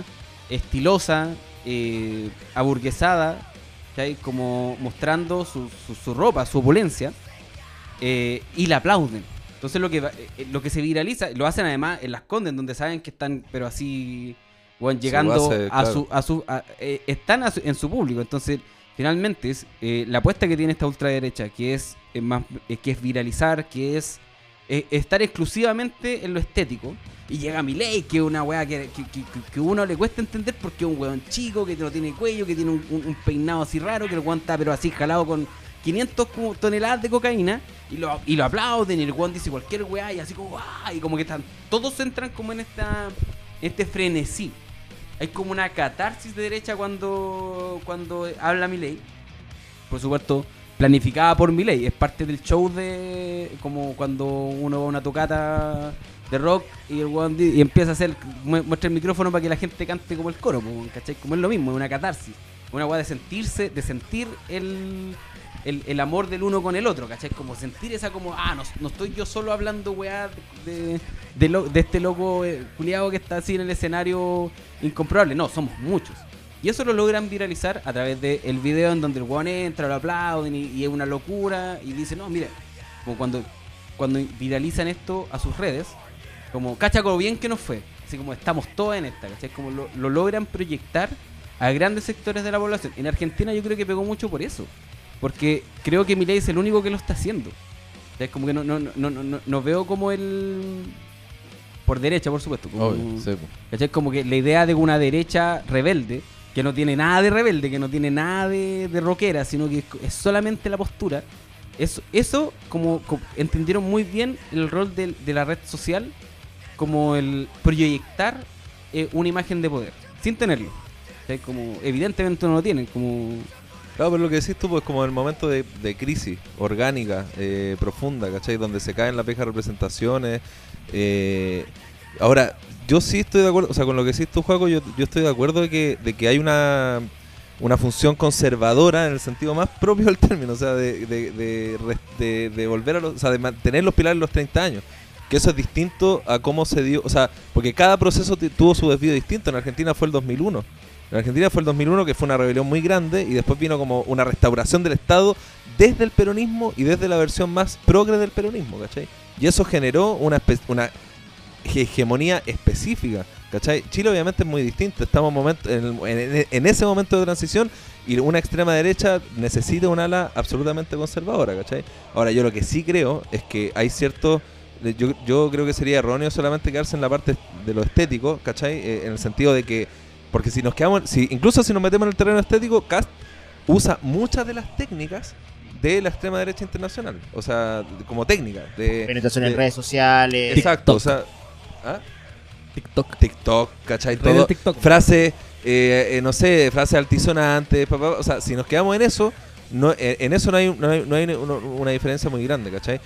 estilosa, eh, aburguesada, ¿cachai? Como mostrando su, su- su ropa, su opulencia, eh, y la aplauden. Entonces lo que, va- eh, lo que se viraliza, lo hacen además en las Condes, donde saben que están, pero así, bueno, llegando base, a claro. su... A su a- eh, están a su- en su público, entonces finalmente es eh, la apuesta que tiene esta ultraderecha, que es, eh, más, eh, que es viralizar, que es eh, estar exclusivamente en lo estético. Y llega Milei, que es una weá que, que, que, que uno le cuesta entender porque es un weón chico, que no tiene cuello, que tiene un, un- un peinado así raro, que el weón está pero así jalado con, 500 como toneladas de cocaína y lo, y lo aplauden y el weón dice cualquier weá y así como y como que están todos entran como en esta este frenesí. Hay como una catarsis de derecha cuando cuando habla Milei. Por supuesto planificada por Milei. Es parte del show de como cuando uno va a una tocata de rock y el weón y empieza a hacer mu- muestra el micrófono para que la gente cante como el coro ¿cachai? como es lo mismo es una catarsis. Una weá de sentirse de sentir el el, el amor del uno con el otro, ¿cachai? Como sentir esa como, ah, no, no estoy yo solo hablando, weá, de, de, lo- de este loco eh, culiado que está así en el escenario incomprobable. No, somos muchos. Y eso lo logran viralizar a través del video en donde el weón entra, lo aplauden y, y es una locura y dice, no, mira, como cuando, cuando viralizan esto a sus redes, como, cacha como bien que nos fue. Así como estamos todos en esta, ¿cachai? Como lo, lo logran proyectar a grandes sectores de la población. En Argentina yo creo que pegó mucho por eso. Porque creo que Milei es el único que lo está haciendo. O es como que no, no, no, no, no, no veo como el... Por derecha, por supuesto. Como, Obvio, sí, po. ¿cachai? Como que la idea de una derecha rebelde, que no tiene nada de rebelde, que no tiene nada de, de rockera, sino que es, es solamente la postura. Eso, eso como, co- entendieron muy bien el rol del- de, la red social como el proyectar eh, una imagen de poder, sin tenerlo. ¿Cachai? Como evidentemente no lo tienen, como... Claro, pero lo que decís tú, pues como el momento de, de crisis orgánica, eh, profunda, ¿cachai? Donde se caen las viejas representaciones. eh, ahora, yo sí estoy de acuerdo, o sea, con lo que decís tú, Juaco, yo, yo estoy de acuerdo de que, de que hay una, una función conservadora en el sentido más propio del término, o sea, de, de, de- de volver a los, o sea, de mantener los pilares los 30 años. Que eso es distinto a cómo se dio, o sea, porque cada proceso tuvo su desvío distinto. En Argentina fue el 2001. En Argentina fue el 2001 que fue una rebelión muy grande y después vino como una restauración del Estado desde el peronismo y desde la versión más progre del peronismo, ¿cachai? Y eso generó una, hegemonía específica, ¿cachai? Chile obviamente es muy distinto, estamos momento, en, en- en ese momento de transición y una extrema derecha necesita un ala absolutamente conservadora, ¿cachai? Ahora yo lo que sí creo es que hay ciertos... Yo, yo creo que sería erróneo solamente quedarse en la parte de lo estético, ¿cachai? Eh, en el sentido de que porque si nos quedamos, si, incluso si nos metemos en el terreno estético, Cast usa muchas de las técnicas de la extrema derecha internacional. O sea, como técnica. De, Penetración en de- redes sociales. Exacto, o sea. ¿ah? TikTok. TikTok, ¿cachai? Redes Todo. TikTok. Frase, eh, eh, no sé, frase altisonante, pa, pa, pa. o sea, si nos quedamos en eso, no, eh, en eso no hay, no hay, no hay una, una diferencia muy grande, ¿cachai?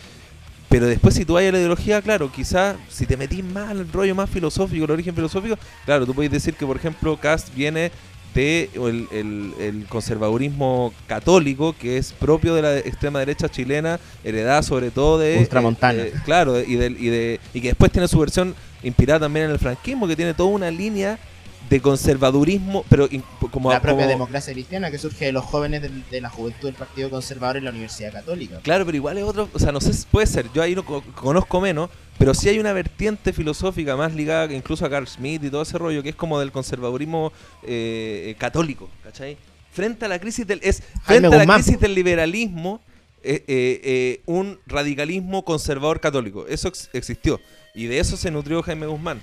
Pero después si tú vas a la ideología, claro, quizás si te metís más el rollo más filosófico, el origen filosófico, claro, tú puedes decir que, por ejemplo, Cast viene de el, el- el conservadurismo católico que es propio de la extrema derecha chilena, heredada sobre todo de... Ultramontana. eh, claro, y, del- y, de, y que después tiene su versión inspirada también en el franquismo, que tiene toda una línea de conservadurismo, pero in- como... la propia como- democracia cristiana que surge de los jóvenes del- de, la juventud del Partido Conservador en la Universidad Católica. Claro, pero igual es otro, o sea, no sé si puede ser, yo ahí no co- conozco menos, pero sí hay una vertiente filosófica más ligada incluso a Carl Schmitt y todo ese rollo, que es como del conservadurismo eh, eh, católico, ¿cachai? Frente a la crisis del, es, Jaime frente a la Guzmán, crisis del liberalismo, eh, eh, eh, un radicalismo conservador católico, eso ex- existió, y de eso se nutrió Jaime Guzmán.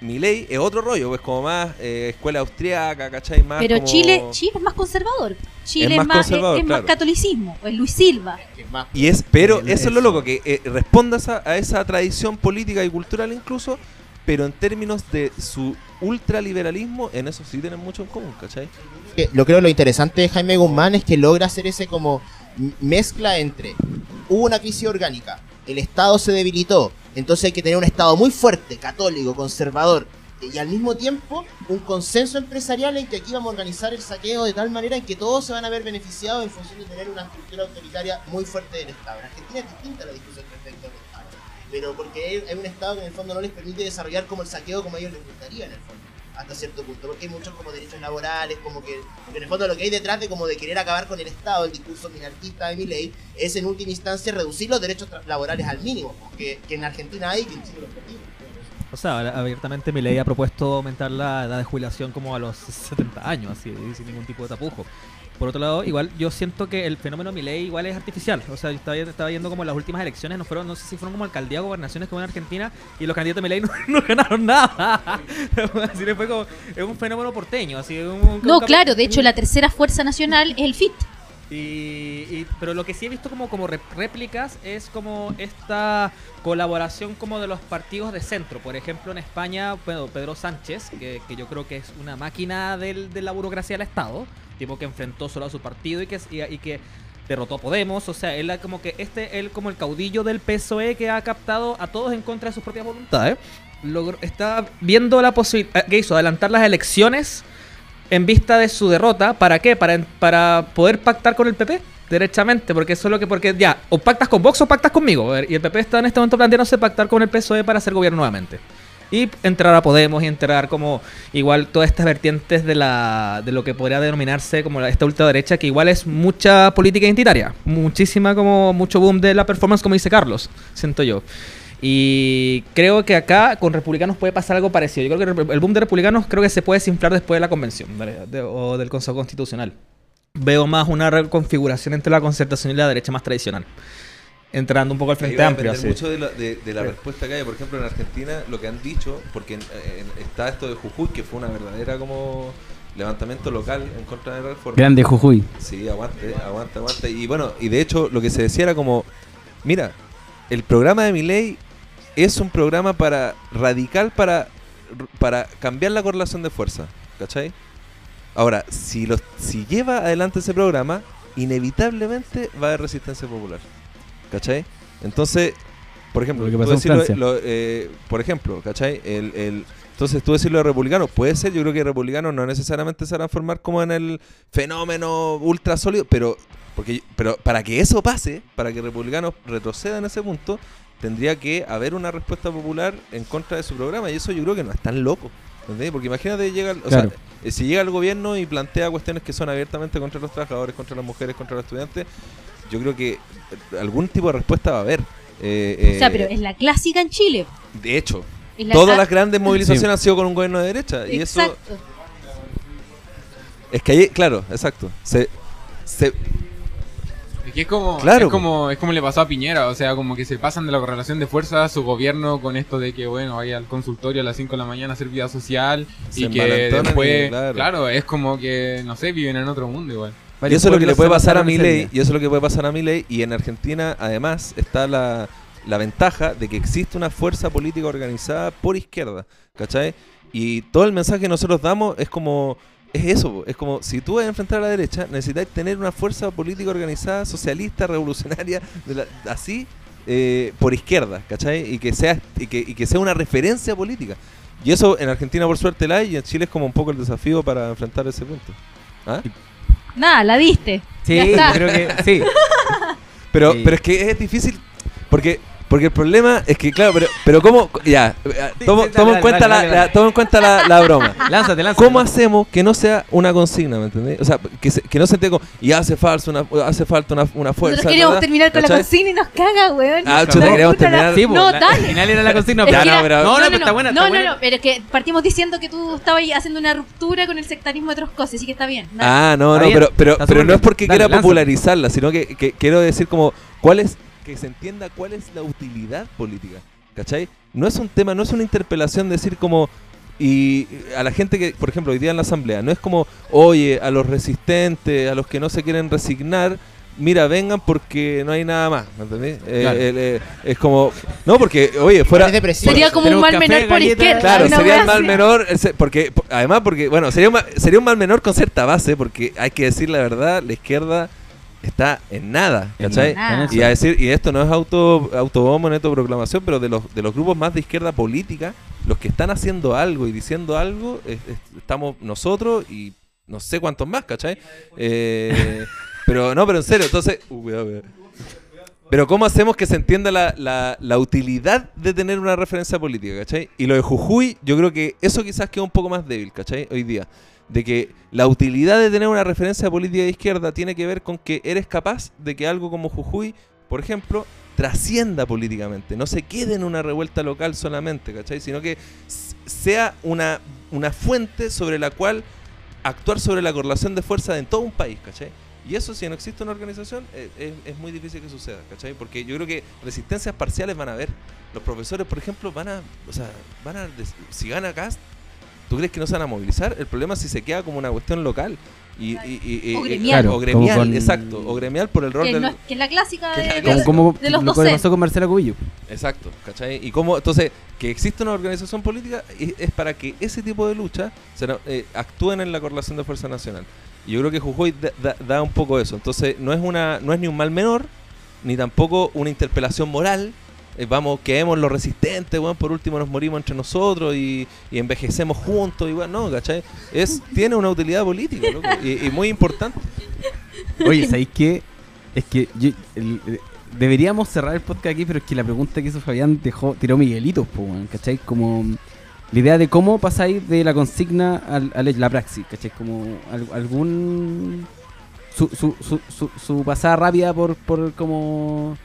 Milei es otro rollo, pues como más eh, escuela austriaca, ¿cachai? Más Pero como- Chile, Chile es más conservador. Chile Es más conservador, es más claro. catolicismo. Es Luis Silva. Que es más- Y es, pero eso es lo loco, que eh, responda a esa, a esa tradición política y cultural incluso, pero en términos de su ultraliberalismo, en eso sí tienen mucho en común, ¿cachai? que lo creo lo interesante de Jaime Guzmán es que logra hacer ese como mezcla entre hubo una crisis orgánica, el Estado se debilitó, entonces hay que tener un Estado muy fuerte, católico, conservador, y al mismo tiempo un consenso empresarial en que aquí vamos a organizar el saqueo de tal manera en que todos se van a ver beneficiados en función de tener una estructura autoritaria muy fuerte del Estado. En Argentina es distinta la discusión respecto al Estado, pero porque hay, hay un Estado que en el fondo no les permite desarrollar como el saqueo como a ellos les gustaría en el fondo hasta cierto punto, porque hay muchos como derechos laborales, como que, en el fondo lo que hay detrás de como de querer acabar con el Estado, el discurso minarquista de mi ley, es en última instancia reducir los derechos laborales al mínimo, porque que en Argentina hay que en Chile los perdimos. O sea, abiertamente mi ley ha propuesto aumentar la edad de jubilación como a los 70 años, así, sin ningún tipo de tapujo. Por otro lado, igual yo siento que el fenómeno Milei igual es artificial. O sea, yo estaba, estaba viendo como las últimas elecciones, no fueron, no sé si fueron como alcaldía o gobernaciones que hubo en Argentina y los candidatos de Milei <laughs> no, no ganaron nada. <laughs> así le fue como, es un fenómeno porteño, así un- No, claro, de hecho la tercera fuerza nacional es el FIT. Y, y- pero lo que sí he visto como, como réplicas es como esta colaboración como de los partidos de centro. Por ejemplo, en España, bueno, Pedro Sánchez, que, que yo creo que es una máquina del- de la burocracia del Estado, tipo que enfrentó solo a su partido y que, y, que derrotó a Podemos. O sea, él como que este, él como el caudillo del PSOE que ha captado a todos en contra de sus propias voluntades. Está viendo la posibilidad que hizo adelantar las elecciones en vista de su derrota, ¿para qué? Para, para poder pactar con el PP, derechamente, porque eso es lo que, porque ya, o pactas con Vox o pactas conmigo, y el PP está en este momento planteándose pactar con el PSOE para hacer gobierno nuevamente. Y entrar a Podemos y entrar como igual todas estas vertientes de la de lo que podría denominarse como esta ultraderecha, que igual es mucha política identitaria, muchísima como mucho boom de la performance, como dice Carlos, siento yo. Y creo que acá con republicanos puede pasar algo parecido. Yo creo que el boom de republicanos creo que se puede desinflar después de la convención ¿vale? De- o del Consejo Constitucional. Veo más una reconfiguración entre la concertación y la derecha más tradicional. Entrando un poco al Frente Amplio. depender así. mucho de la, de- de la Sí. respuesta que hay. Por ejemplo, en Argentina, lo que han dicho, porque en- en- está esto de Jujuy, que fue una verdadera como levantamiento local en contra de la reforma. Grande Jujuy. Sí, aguante, aguante, aguante. Y bueno, y de hecho lo que se decía era como, mira, el programa de mi ley es un programa para radical para, para cambiar la correlación de fuerza, ¿cachai? Ahora, si, los, si lleva adelante ese programa, inevitablemente va a haber resistencia popular, ¿cachai? Entonces, por ejemplo, Lo que tú lo- eh, por ejemplo, ¿cachai? El, el- entonces tú decís lo de republicanos, puede ser, yo creo que republicanos no necesariamente se van a formar como en el fenómeno ultra sólido, pero, porque, pero para que eso pase, para que republicanos retrocedan en ese punto, tendría que haber una respuesta popular en contra de su programa, y eso yo creo que no es tan loco. ¿entendés? Porque imagínate, llega, o Claro. sea, eh, si llega el gobierno y plantea cuestiones que son abiertamente contra los trabajadores, contra las mujeres, contra los estudiantes, yo creo que eh, algún tipo de respuesta va a haber. Eh, O sea, eh, pero es la clásica en Chile. De hecho, la- todas las grandes movilizaciones han sido con un gobierno de derecha. Y eso Exacto. es que ahí, claro, exacto. Se, se, Es que es como, Claro, es como, es como le pasó a Piñera, o sea, como que se pasan de la correlación de fuerza a su gobierno con esto de que, bueno, vaya al consultorio a las 5 de la mañana a hacer vida social Se y que y, después, claro. claro. es como que, no sé, viven en otro mundo igual. Y eso es lo que le puede pasar a mi ley. Y eso es lo que puede pasar a mi ley. Y en Argentina, además, está la, la ventaja de que existe una fuerza política organizada por izquierda. ¿Cachai? Y todo el mensaje que nosotros damos es como. Es eso, es como si tú vas a enfrentar a la derecha, necesitas tener una fuerza política organizada, socialista, revolucionaria, de la- así, eh, por izquierda, ¿cachai? Y que, sea, y, que, y que sea una referencia política. Y eso en Argentina por suerte la hay y en Chile es como un poco el desafío para enfrentar ese punto. ¿Ah? Nada, la diste. Sí, está. creo que sí. <laughs> Pero, Sí. pero es que es difícil porque porque el problema es que claro, pero pero cómo ya, Sí, tomo, dale, tomo en cuenta dale, la, dale, la- dale. tomo en cuenta la, la broma. <laughs> Lánzate, lánzate. ¿Cómo hacemos que no sea una consigna, ¿me entendés? O sea, que, se- que no se tenga como, y hace falta una hace falta una, una fuerza. Nosotros queríamos ¿verdad? terminar con la consigna y nos caga, weón. Ah, No, chuta, queríamos puta la- terminar. Sí, No, la- dale. Al final era la consigna. Pero- no, pero- no, no, pero está buena, no, está no, buena. no, pero es que partimos diciendo que tú estabas ahí haciendo una ruptura con el sectarismo de Troscosi, así que está bien. dale. Ah, no, Está no, bien, pero, pero, pero no es porque quiera popularizarla, sino que, que quiero decir como cuál es, que se entienda cuál es la utilidad política, ¿cachai? No es un tema, no es una interpelación decir como, y a la gente que, por ejemplo, hoy día en la asamblea, no es como, oye, a los resistentes, a los que no se quieren resignar, mira, vengan porque no hay nada más, ¿me entendés? Eh, Claro. el, eh, es como, no, porque, oye, fuera... Sería como un mal café, menor por izquierda. Claro, sería el mal menor, porque po- además porque bueno, sería un, sería un mal menor con cierta base, porque hay que decir la verdad, la izquierda está en nada, ¿cachai? nada. Y a decir, y esto no es auto autobombo ni autoproclamación, pero de los de los grupos más de izquierda política, los que están haciendo algo y diciendo algo, es- es- estamos nosotros y no sé cuántos más, ¿cachai? Eh, <laughs> pero no, pero en serio, entonces, uh, cuidado, cuidado. Pero ¿cómo hacemos que se entienda la, la- la utilidad de tener una referencia política, ¿cachai? Y lo de Jujuy, yo creo que eso quizás queda un poco más débil, ¿cachai? Hoy día. De que la utilidad de tener una referencia política de izquierda tiene que ver con que eres capaz de que algo como Jujuy, por ejemplo, trascienda políticamente, no se quede en una revuelta local solamente, ¿cachai? Sino que sea una, una fuente sobre la cual actuar sobre la correlación de fuerza en todo un país, ¿cachai? Y eso, si no existe una organización, es, es muy difícil que suceda, ¿cachai? Porque yo creo que resistencias parciales van a haber. Los profesores, por ejemplo, van a, o sea, van a, si gana Cast, ¿tú crees que no se van a movilizar? El problema es si se queda como una cuestión local. Y, y- y- y- O gremial. o gremial, con- exacto. O gremial por el rol Que, del. no es, que es la clásica de, clásica. Como, como de los lo que pasó con Marcela Cubillo. Exacto, ¿cachai? Y cómo, entonces, que existe una organización política es, es para que ese tipo de lucha se, eh, actúen en la correlación de fuerza nacional. Y yo creo que Jujuy da, da- da un poco eso. Entonces, no es una no es ni un mal menor, ni tampoco una interpelación moral. Eh, vamos, quedemos los resistentes, weón, por último nos morimos entre nosotros y, y envejecemos juntos, igual, no, ¿cachai? Es, tiene una utilidad política, loco, y, y muy importante. Oye, ¿sabéis qué? Es que eh, deberíamos cerrar el podcast aquí, pero es que la pregunta que hizo Fabián dejó, tiró Miguelitos, po, weón, ¿cachai? Como la idea de cómo pasáis de la consigna a la praxis, ¿cachai? Como al- algún... Su, su, su, su, su pasada rápida por, por como...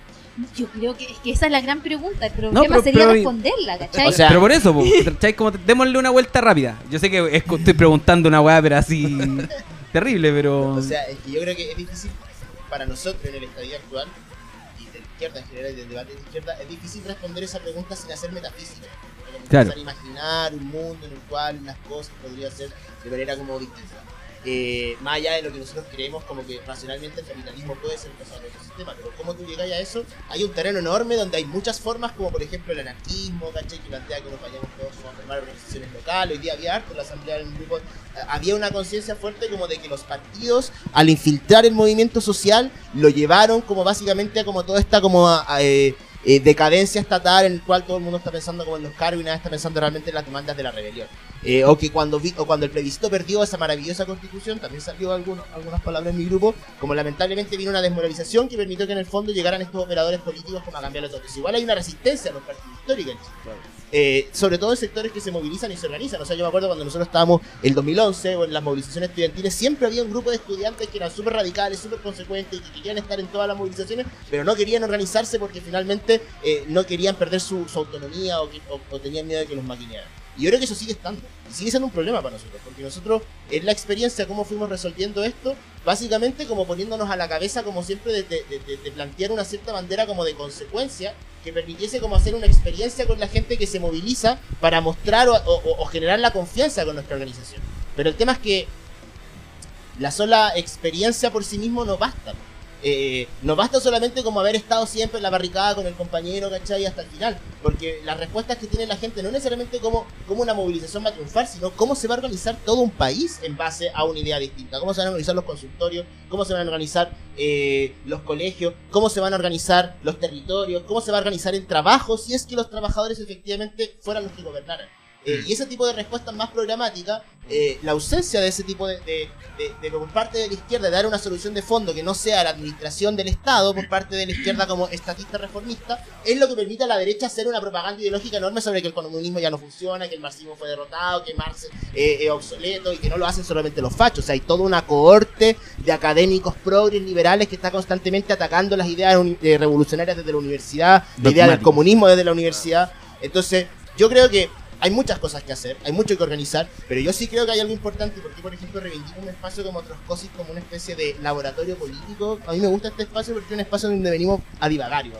Yo creo que, es que esa es la gran pregunta. El problema No, pero- sería pero- responderla, ¿cachai? O sea- pero por eso, <laughs> ¿cachai? Como démosle una vuelta rápida. Yo sé que es- estoy preguntando una weá, pero así... <laughs> terrible, pero... O sea, es que yo creo que es difícil para nosotros en el estadio actual y de la izquierda en general y del debate de izquierda, es difícil responder esa pregunta sin hacer metafísica. Claro. empezar a imaginar un mundo en el cual las cosas podrían ser de manera como distinta. Eh, más allá de lo que nosotros creemos como que racionalmente el capitalismo puede ser pasado en el sistema, pero cómo tú llegáis a eso, hay un terreno enorme donde hay muchas formas, como por ejemplo el anarquismo, ¿cachai? que plantea que nos vayamos todos a formar organizaciones locales, hoy día había la asamblea en un grupo eh, había una conciencia fuerte como de que los partidos al infiltrar el movimiento social lo llevaron como básicamente a como toda esta como a, eh, eh, decadencia estatal en el cual todo el mundo está pensando como en los cargos y nada está pensando realmente en las demandas de la rebelión. Eh, o que cuando vi, o cuando el plebiscito perdió esa maravillosa constitución también salió alguno- algunas palabras en mi grupo como lamentablemente vino una desmoralización que permitió que en el fondo llegaran estos operadores políticos como a cambiar los otros igual hay una resistencia a los partidos históricos. Eh, sobre todo en sectores que se movilizan y se organizan. O sea, yo me acuerdo cuando nosotros estábamos el 2011 o en las movilizaciones estudiantiles, siempre había un grupo de estudiantes que eran súper radicales, súper consecuentes y que querían estar en todas las movilizaciones, pero no querían organizarse porque finalmente eh, no querían perder su, autonomía o, que- tenían miedo de que los maquinearan. Y yo creo que eso sigue estando. Y sigue siendo un problema para nosotros, porque nosotros, en la experiencia, cómo fuimos resolviendo esto, básicamente como poniéndonos a la cabeza, como siempre, de, plantear una cierta bandera como de consecuencia que permitiese como hacer una experiencia con la gente que se moviliza para mostrar o generar la confianza con nuestra organización. Pero el tema es que la sola experiencia por sí mismo no basta. Eh, no basta solamente como haber estado siempre en la barricada con el compañero, ¿cachai? Hasta el final. Porque las respuestas que tiene la gente no necesariamente como, como una movilización va a triunfar, sino cómo se va a organizar todo un país en base a una idea distinta. Cómo se van a organizar los consultorios, cómo se van a organizar eh, los colegios, cómo se van a organizar los territorios, cómo se va a organizar el trabajo, si es que los trabajadores efectivamente fueran los que gobernaran. Eh, y ese tipo de respuestas más programáticas, eh, la ausencia de ese tipo de, de, de- de por parte de la izquierda de dar una solución de fondo que no sea la administración del Estado por parte de la izquierda como estatista reformista, es lo que permite a la derecha hacer una propaganda ideológica enorme sobre que el comunismo ya no funciona, que el marxismo fue derrotado, que Marx eh, es obsoleto y que no lo hacen solamente los fachos. O sea, hay toda una cohorte de académicos progres liberales que está constantemente atacando las ideas eh, revolucionarias desde la universidad, la idea del comunismo desde la universidad. Entonces, yo creo que hay muchas cosas que hacer, hay mucho que organizar, pero yo sí creo que hay algo importante porque, por ejemplo, reivindico un espacio como Troscosis como una especie de laboratorio político. A mí me gusta este espacio porque es un espacio donde venimos a divagar. ¿no?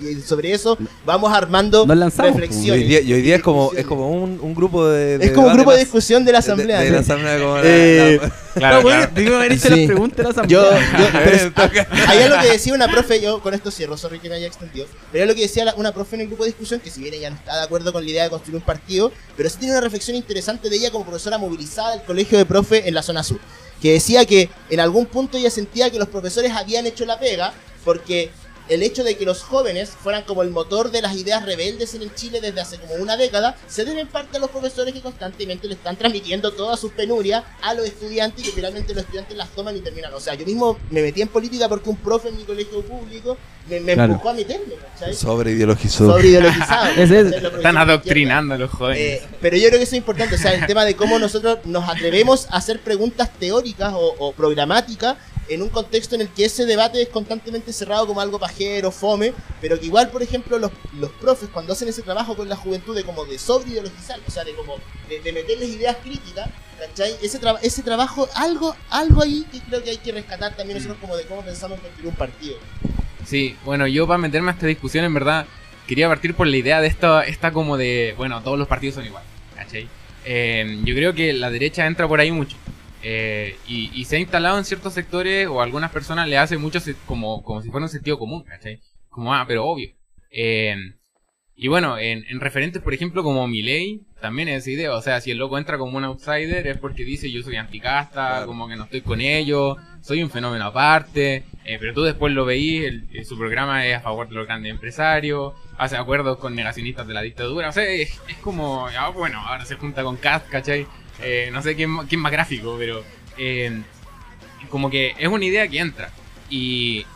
Y sobre eso vamos armando Nos lanzamos, Y hoy reflexiones. día, y hoy día es como, es como un, un grupo de, de Es como un grupo de discusión de la asamblea. De, de la asamblea como la- Eh, la- <laughs> Claro, No, bueno, claro. debimos haber hecho Sí. las preguntas de la Yo, asamblea. yo- <laughs> pero <laughs> es- ah, hay algo que decía una profe, yo con esto cierro, sorry que me haya extendido, pero es lo que decía la- una profe en el grupo de discusión, que si bien ella no está de acuerdo con la idea de construir un partido, pero sí tiene una reflexión interesante de ella como profesora movilizada del colegio de profe en la zona sur, que decía que en algún punto ella sentía que los profesores habían hecho la pega, porque el hecho de que los jóvenes fueran como el motor de las ideas rebeldes en el Chile desde hace como una década, se debe en parte a los profesores que constantemente le están transmitiendo todas sus penurias a los estudiantes y que finalmente los estudiantes las toman y terminan. O sea, yo mismo me metí en política porque un profe en mi colegio público me, me Claro. empujó a meterme, ¿cachai? Sobre ideologizado. Sobre ideologizado. <laughs> Están adoctrinando a los jóvenes. Eh, pero yo creo que eso es importante, o sea, el tema de cómo nosotros nos atrevemos a hacer preguntas teóricas o, o programáticas en un contexto en el que ese debate es constantemente cerrado como algo pajero, fome, pero que igual, por ejemplo, los, los profes cuando hacen ese trabajo con la juventud de como de sobreideologizar, o sea, de como de, de meterles ideas críticas, ¿cachai? Ese, tra- ese trabajo, algo, algo ahí que creo que hay que rescatar también nosotros como de cómo pensamos construir un partido. Sí, bueno, yo para meterme a esta discusión, en verdad, quería partir por la idea de esta, esta como de, bueno, todos los partidos son iguales, ¿cachai? Eh, yo creo que la derecha entra por ahí mucho. Eh, y, y se ha instalado en ciertos sectores o a algunas personas le hace mucho como, como si fuera un sentido común, ¿cachai? Como, ah, pero obvio. Eh, y bueno, en, en referentes, por ejemplo, como Milei, también es esa idea. O sea, si el loco entra como un outsider es porque dice yo soy anticasta, Claro. como que no estoy con ellos, soy un fenómeno aparte. eh, pero tú después lo veís, el- eh, su programa es a favor de los grandes empresarios, hace acuerdos con negacionistas de la dictadura. O sea, es, es como, ah, bueno, ahora se junta con Cast, ¿cachai? Eh, no sé quién, quién más gráfico, pero eh, como que es una idea que entra. Y,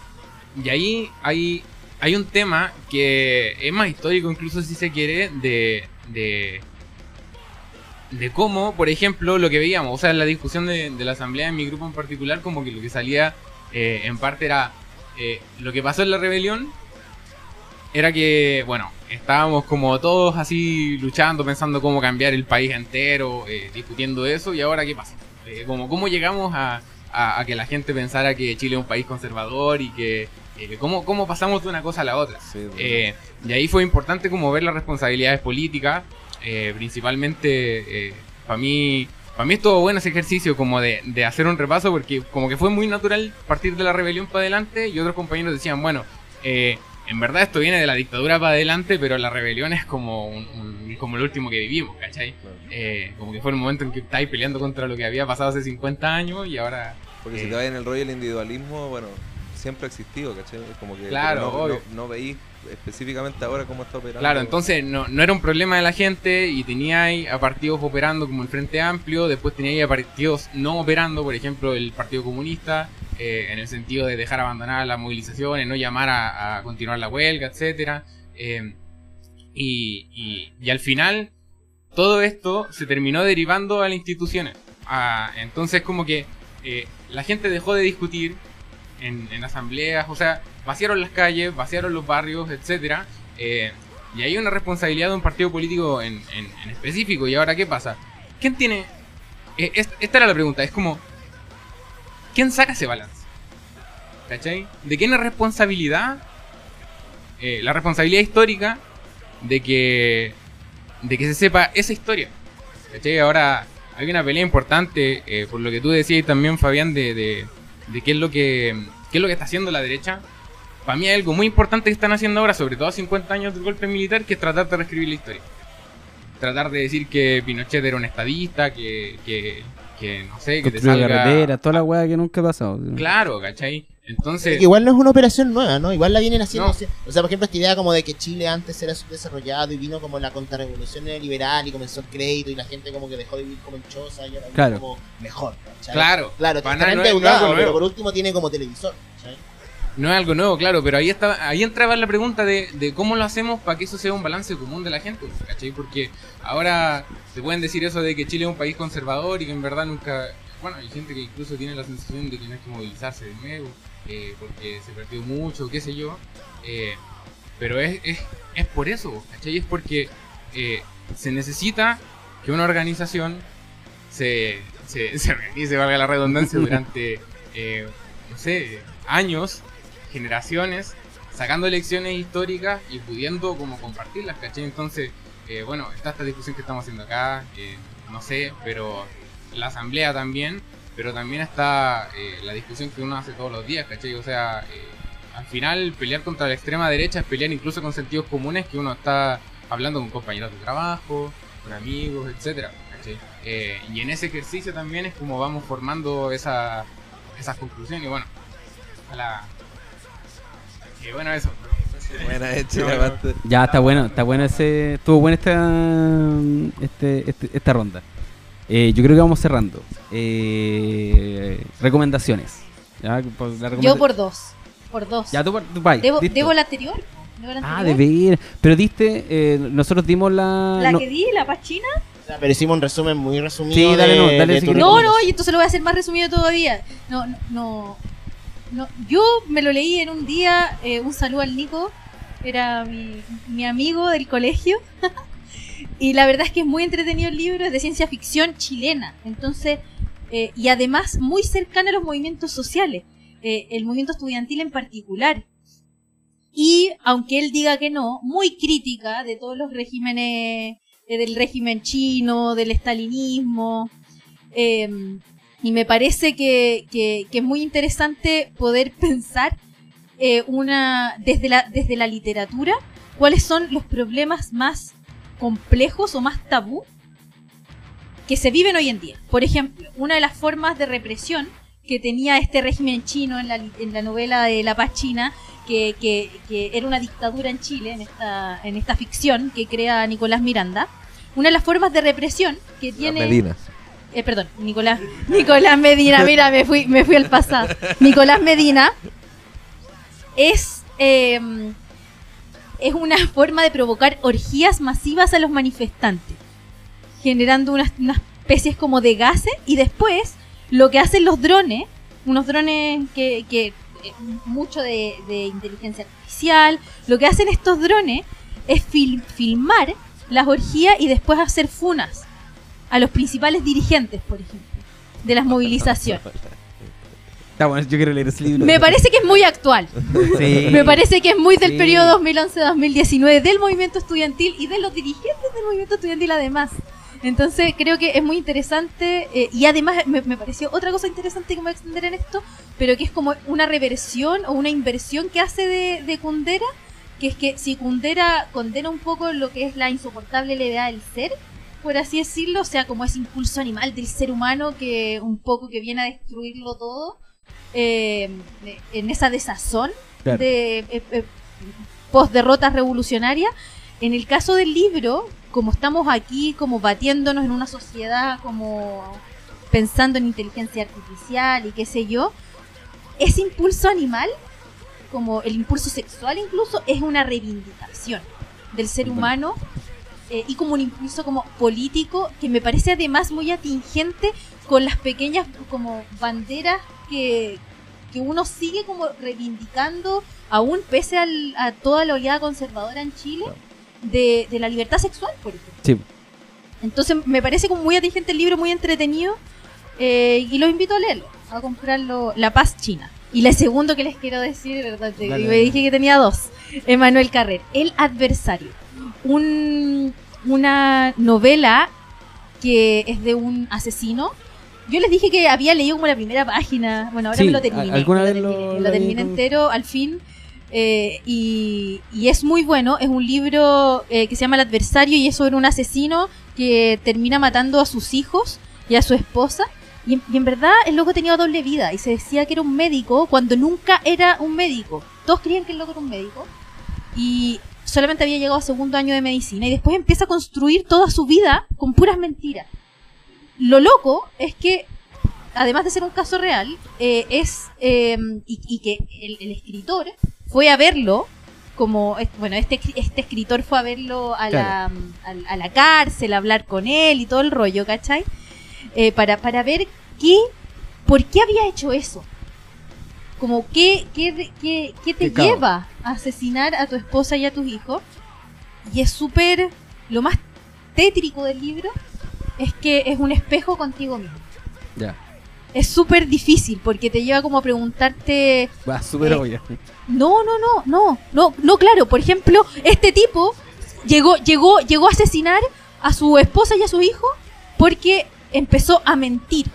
y ahí hay, hay un tema que es más histórico, incluso si se quiere, de, de, de cómo, por ejemplo, lo que veíamos, o sea, la discusión de, de la asamblea en mi grupo en particular, como que lo que salía eh, en parte era eh, lo que pasó en la rebelión. Era que, bueno, estábamos como todos así luchando, pensando cómo cambiar el país entero, eh, discutiendo eso, y ahora qué pasa. Eh, como, ¿Cómo llegamos a, a- a que la gente pensara que Chile es un país conservador y que eh, cómo, cómo pasamos de una cosa a la otra? Sí, bueno. Eh, y ahí fue importante como ver las responsabilidades políticas, eh, principalmente para mí, para mí estuvo bueno ese ejercicio como de, de hacer un repaso porque como que fue muy natural partir de la rebelión para adelante y otros compañeros decían, bueno, eh, en verdad esto viene de la dictadura para adelante, pero la rebelión es como, un- un- como el último que vivimos, ¿cachai? Claro. Eh, como que fue el momento en que estáis peleando contra lo que había pasado hace 50 años y ahora... Porque eh, si te vas en el rollo del individualismo, bueno, siempre ha existido, ¿cachai? Como que Claro, no, no, no veís específicamente ahora cómo está operando. Claro, entonces no, no era un problema de la gente y teníais a partidos operando como el Frente Amplio, después teníais a partidos no operando, por ejemplo el Partido Comunista, eh, en el sentido de dejar abandonar las movilizaciones, no llamar a, continuar la huelga, etcétera. Eh, y, y- y al final todo esto se terminó derivando a las instituciones. Ah, entonces como que eh, la gente dejó de discutir en, en asambleas, o sea, vaciaron las calles, vaciaron los barrios, etcétera. eh, y hay una responsabilidad de un partido político en, en- en específico. ¿Y ahora qué pasa? ¿Quién tiene...? eh, es- esta era la pregunta, es como... ¿Quién saca ese balance? ¿Cachai? ¿De quién es responsabilidad? eh, la responsabilidad histórica de que... De que se sepa esa historia. ¿Cachai? Ahora hay una pelea importante, eh, por lo que tú decías también, Fabián, de, de, de qué es lo que qué es lo que está haciendo la derecha. Para mí hay algo muy importante que están haciendo ahora, sobre todo a 50 años del golpe militar, que es tratar de reescribir la historia. Tratar de decir que Pinochet era un estadista, que, que, que no sé, que te salga... carretera, toda la weá que nunca ha pasado. Claro, ¿cachai? Entonces... Igual no es una operación nueva, ¿no? Igual la vienen haciendo. No. O sea, por ejemplo, esta idea como de que Chile antes era subdesarrollado y vino como la contrarrevolución neoliberal y comenzó el crédito y la gente como que dejó de vivir como en choza y ahora Claro. como mejor. ¿cachai? Claro, Claro, no no algo pero por último tiene como televisor. ¿cachai? No es algo nuevo, claro, pero ahí estaba, ahí entraba la pregunta de, de cómo lo hacemos para que eso sea un balance común de la gente, ¿cachai? Porque ahora se pueden decir eso de que Chile es un país conservador y que en verdad nunca... Bueno, hay gente que incluso tiene la sensación de que no que movilizarse de nuevo, eh, porque se perdió mucho, qué sé yo. eh, pero es, es, es por eso, ¿cachai? Es porque eh, se necesita que una organización se, se, <laughs> se valga la redundancia, durante, no sé, años, generaciones, sacando lecciones históricas y pudiendo como compartirlas, ¿cachai? Entonces, eh, bueno, está esta discusión que estamos haciendo acá, eh, no sé, pero la asamblea también, pero también está eh, la discusión que uno hace todos los días, ¿cachai? O sea, al final pelear contra la extrema derecha es pelear incluso con sentidos comunes que uno está hablando con compañeros de trabajo, con amigos, etcétera. Eh, y en ese ejercicio también es como vamos formando esa, esas conclusiones y bueno, ojalá... Y bueno, eso. Buena aparte. Ya está bueno, está bueno ese. Estuvo buena esta, este, este- esta ronda. Eh, yo creo que vamos cerrando. Eh, recomendaciones. ¿Ya? Por la Yo por dos. Por dos. Ya tú, por- tú vai, ¿Debo. ¿Debo la anterior? ¿Debo la Ah, de ver. Pero diste. eh, nosotros dimos la. ¿La no- que di? ¿La pachina? Pero hicimos un resumen muy resumido. Sí, dale, de, no, dale de si tu quieres. No, no, y entonces lo voy a hacer más resumido todavía. No, no, no. No. Yo me lo leí en un día. eh, un saludo al Nico. Era mi, mi amigo del colegio. <laughs> y la verdad es que es muy entretenido el libro. Es de ciencia ficción chilena. Entonces, eh, y además muy cercano a los movimientos sociales. eh, el movimiento estudiantil en particular. Y aunque él diga que no, muy crítica de todos los regímenes, del régimen chino, del estalinismo. Y me parece que, que- que es muy interesante poder pensar eh, una desde la, desde la literatura cuáles son los problemas más complejos o más tabú que se viven hoy en día. Por ejemplo, una de las formas de represión que tenía este régimen chino en la, en la novela de La Paz China, que, que- que era una dictadura en Chile, en esta, en esta ficción que crea Nicolás Miranda, una de las formas de represión que tiene... Medinas. Eh, perdón, Nicolás, Nicolás Medina, mira, me fui, me fui al pasado. Nicolás Medina es, eh, es una forma de provocar orgías masivas a los manifestantes, generando unas, unas especies como de gases y después lo que hacen los drones, unos drones que, que eh, mucho de, de inteligencia artificial, lo que hacen estos drones es fil- filmar las orgías y después hacer funas a los principales dirigentes, por ejemplo, de las movilizaciones. Está bueno, yo quiero leer ese libro. Me parece que es muy actual. Sí. Me parece que es muy del Sí. periodo 2011-2019 del movimiento estudiantil y de los dirigentes del movimiento estudiantil además. Entonces creo que es muy interesante eh, y además me, me pareció otra cosa interesante que me voy a extender en esto, pero que es como una reversión o una inversión que hace de, de Kundera, que es que si Kundera condena un poco lo que es la insoportable levedad del ser, por así decirlo, o sea, como ese impulso animal del ser humano que un poco que viene a destruirlo todo, eh, en esa desazón Claro. de eh, eh, post derrotas revolucionarias. En el caso del libro, como estamos aquí como batiéndonos en una sociedad como pensando en inteligencia artificial y qué sé yo, ese impulso animal, como el impulso sexual incluso, es una reivindicación del ser humano eh, y como un impulso como político que me parece además muy atingente con las pequeñas como banderas que, que uno sigue como reivindicando aún pese al- a toda la oleada conservadora en Chile de, de la libertad sexual, por ejemplo. Sí. Entonces me parece como muy atingente el libro, muy entretenido eh, y los invito a leerlo, a comprarlo La Paz China. Y la segundo que les quiero decir, ¿verdad? Te- me dije que tenía dos. Emanuel Carrer, El Adversario. Un, una novela que es de un asesino. Yo les dije que había leído como la primera página. Bueno, ahora Sí, me lo terminé. alguna me vez lo- terminé, lo lo terminé con- entero al fin. Eh, y, y es muy bueno. Es un libro eh, que se llama El Adversario y es sobre un asesino que termina matando a sus hijos y a su esposa. Y y en verdad el loco tenía doble vida y se decía que era un médico cuando nunca era un médico. Todos creían que el loco era un médico y solamente había llegado a segundo año de medicina y después empieza a construir toda su vida con puras mentiras. Lo loco es que, además de ser un caso real, eh, es eh, y, y que el, el escritor fue a verlo como bueno este este escritor fue a verlo a la, a, a la cárcel a hablar con él y todo el rollo ¿cachai? Eh, para para ver qué por qué había hecho eso como qué qué, qué, qué te lleva a asesinar a tu esposa y a tus hijos y es súper lo más tétrico del libro es que es un espejo contigo mismo Ya. es súper difícil porque te lleva como a preguntarte Va, súper Eh, obvio. no, no, no, no, no, no, claro. Por ejemplo, este tipo llegó, llegó, llegó a asesinar a su esposa y a su hijo porque empezó a mentir.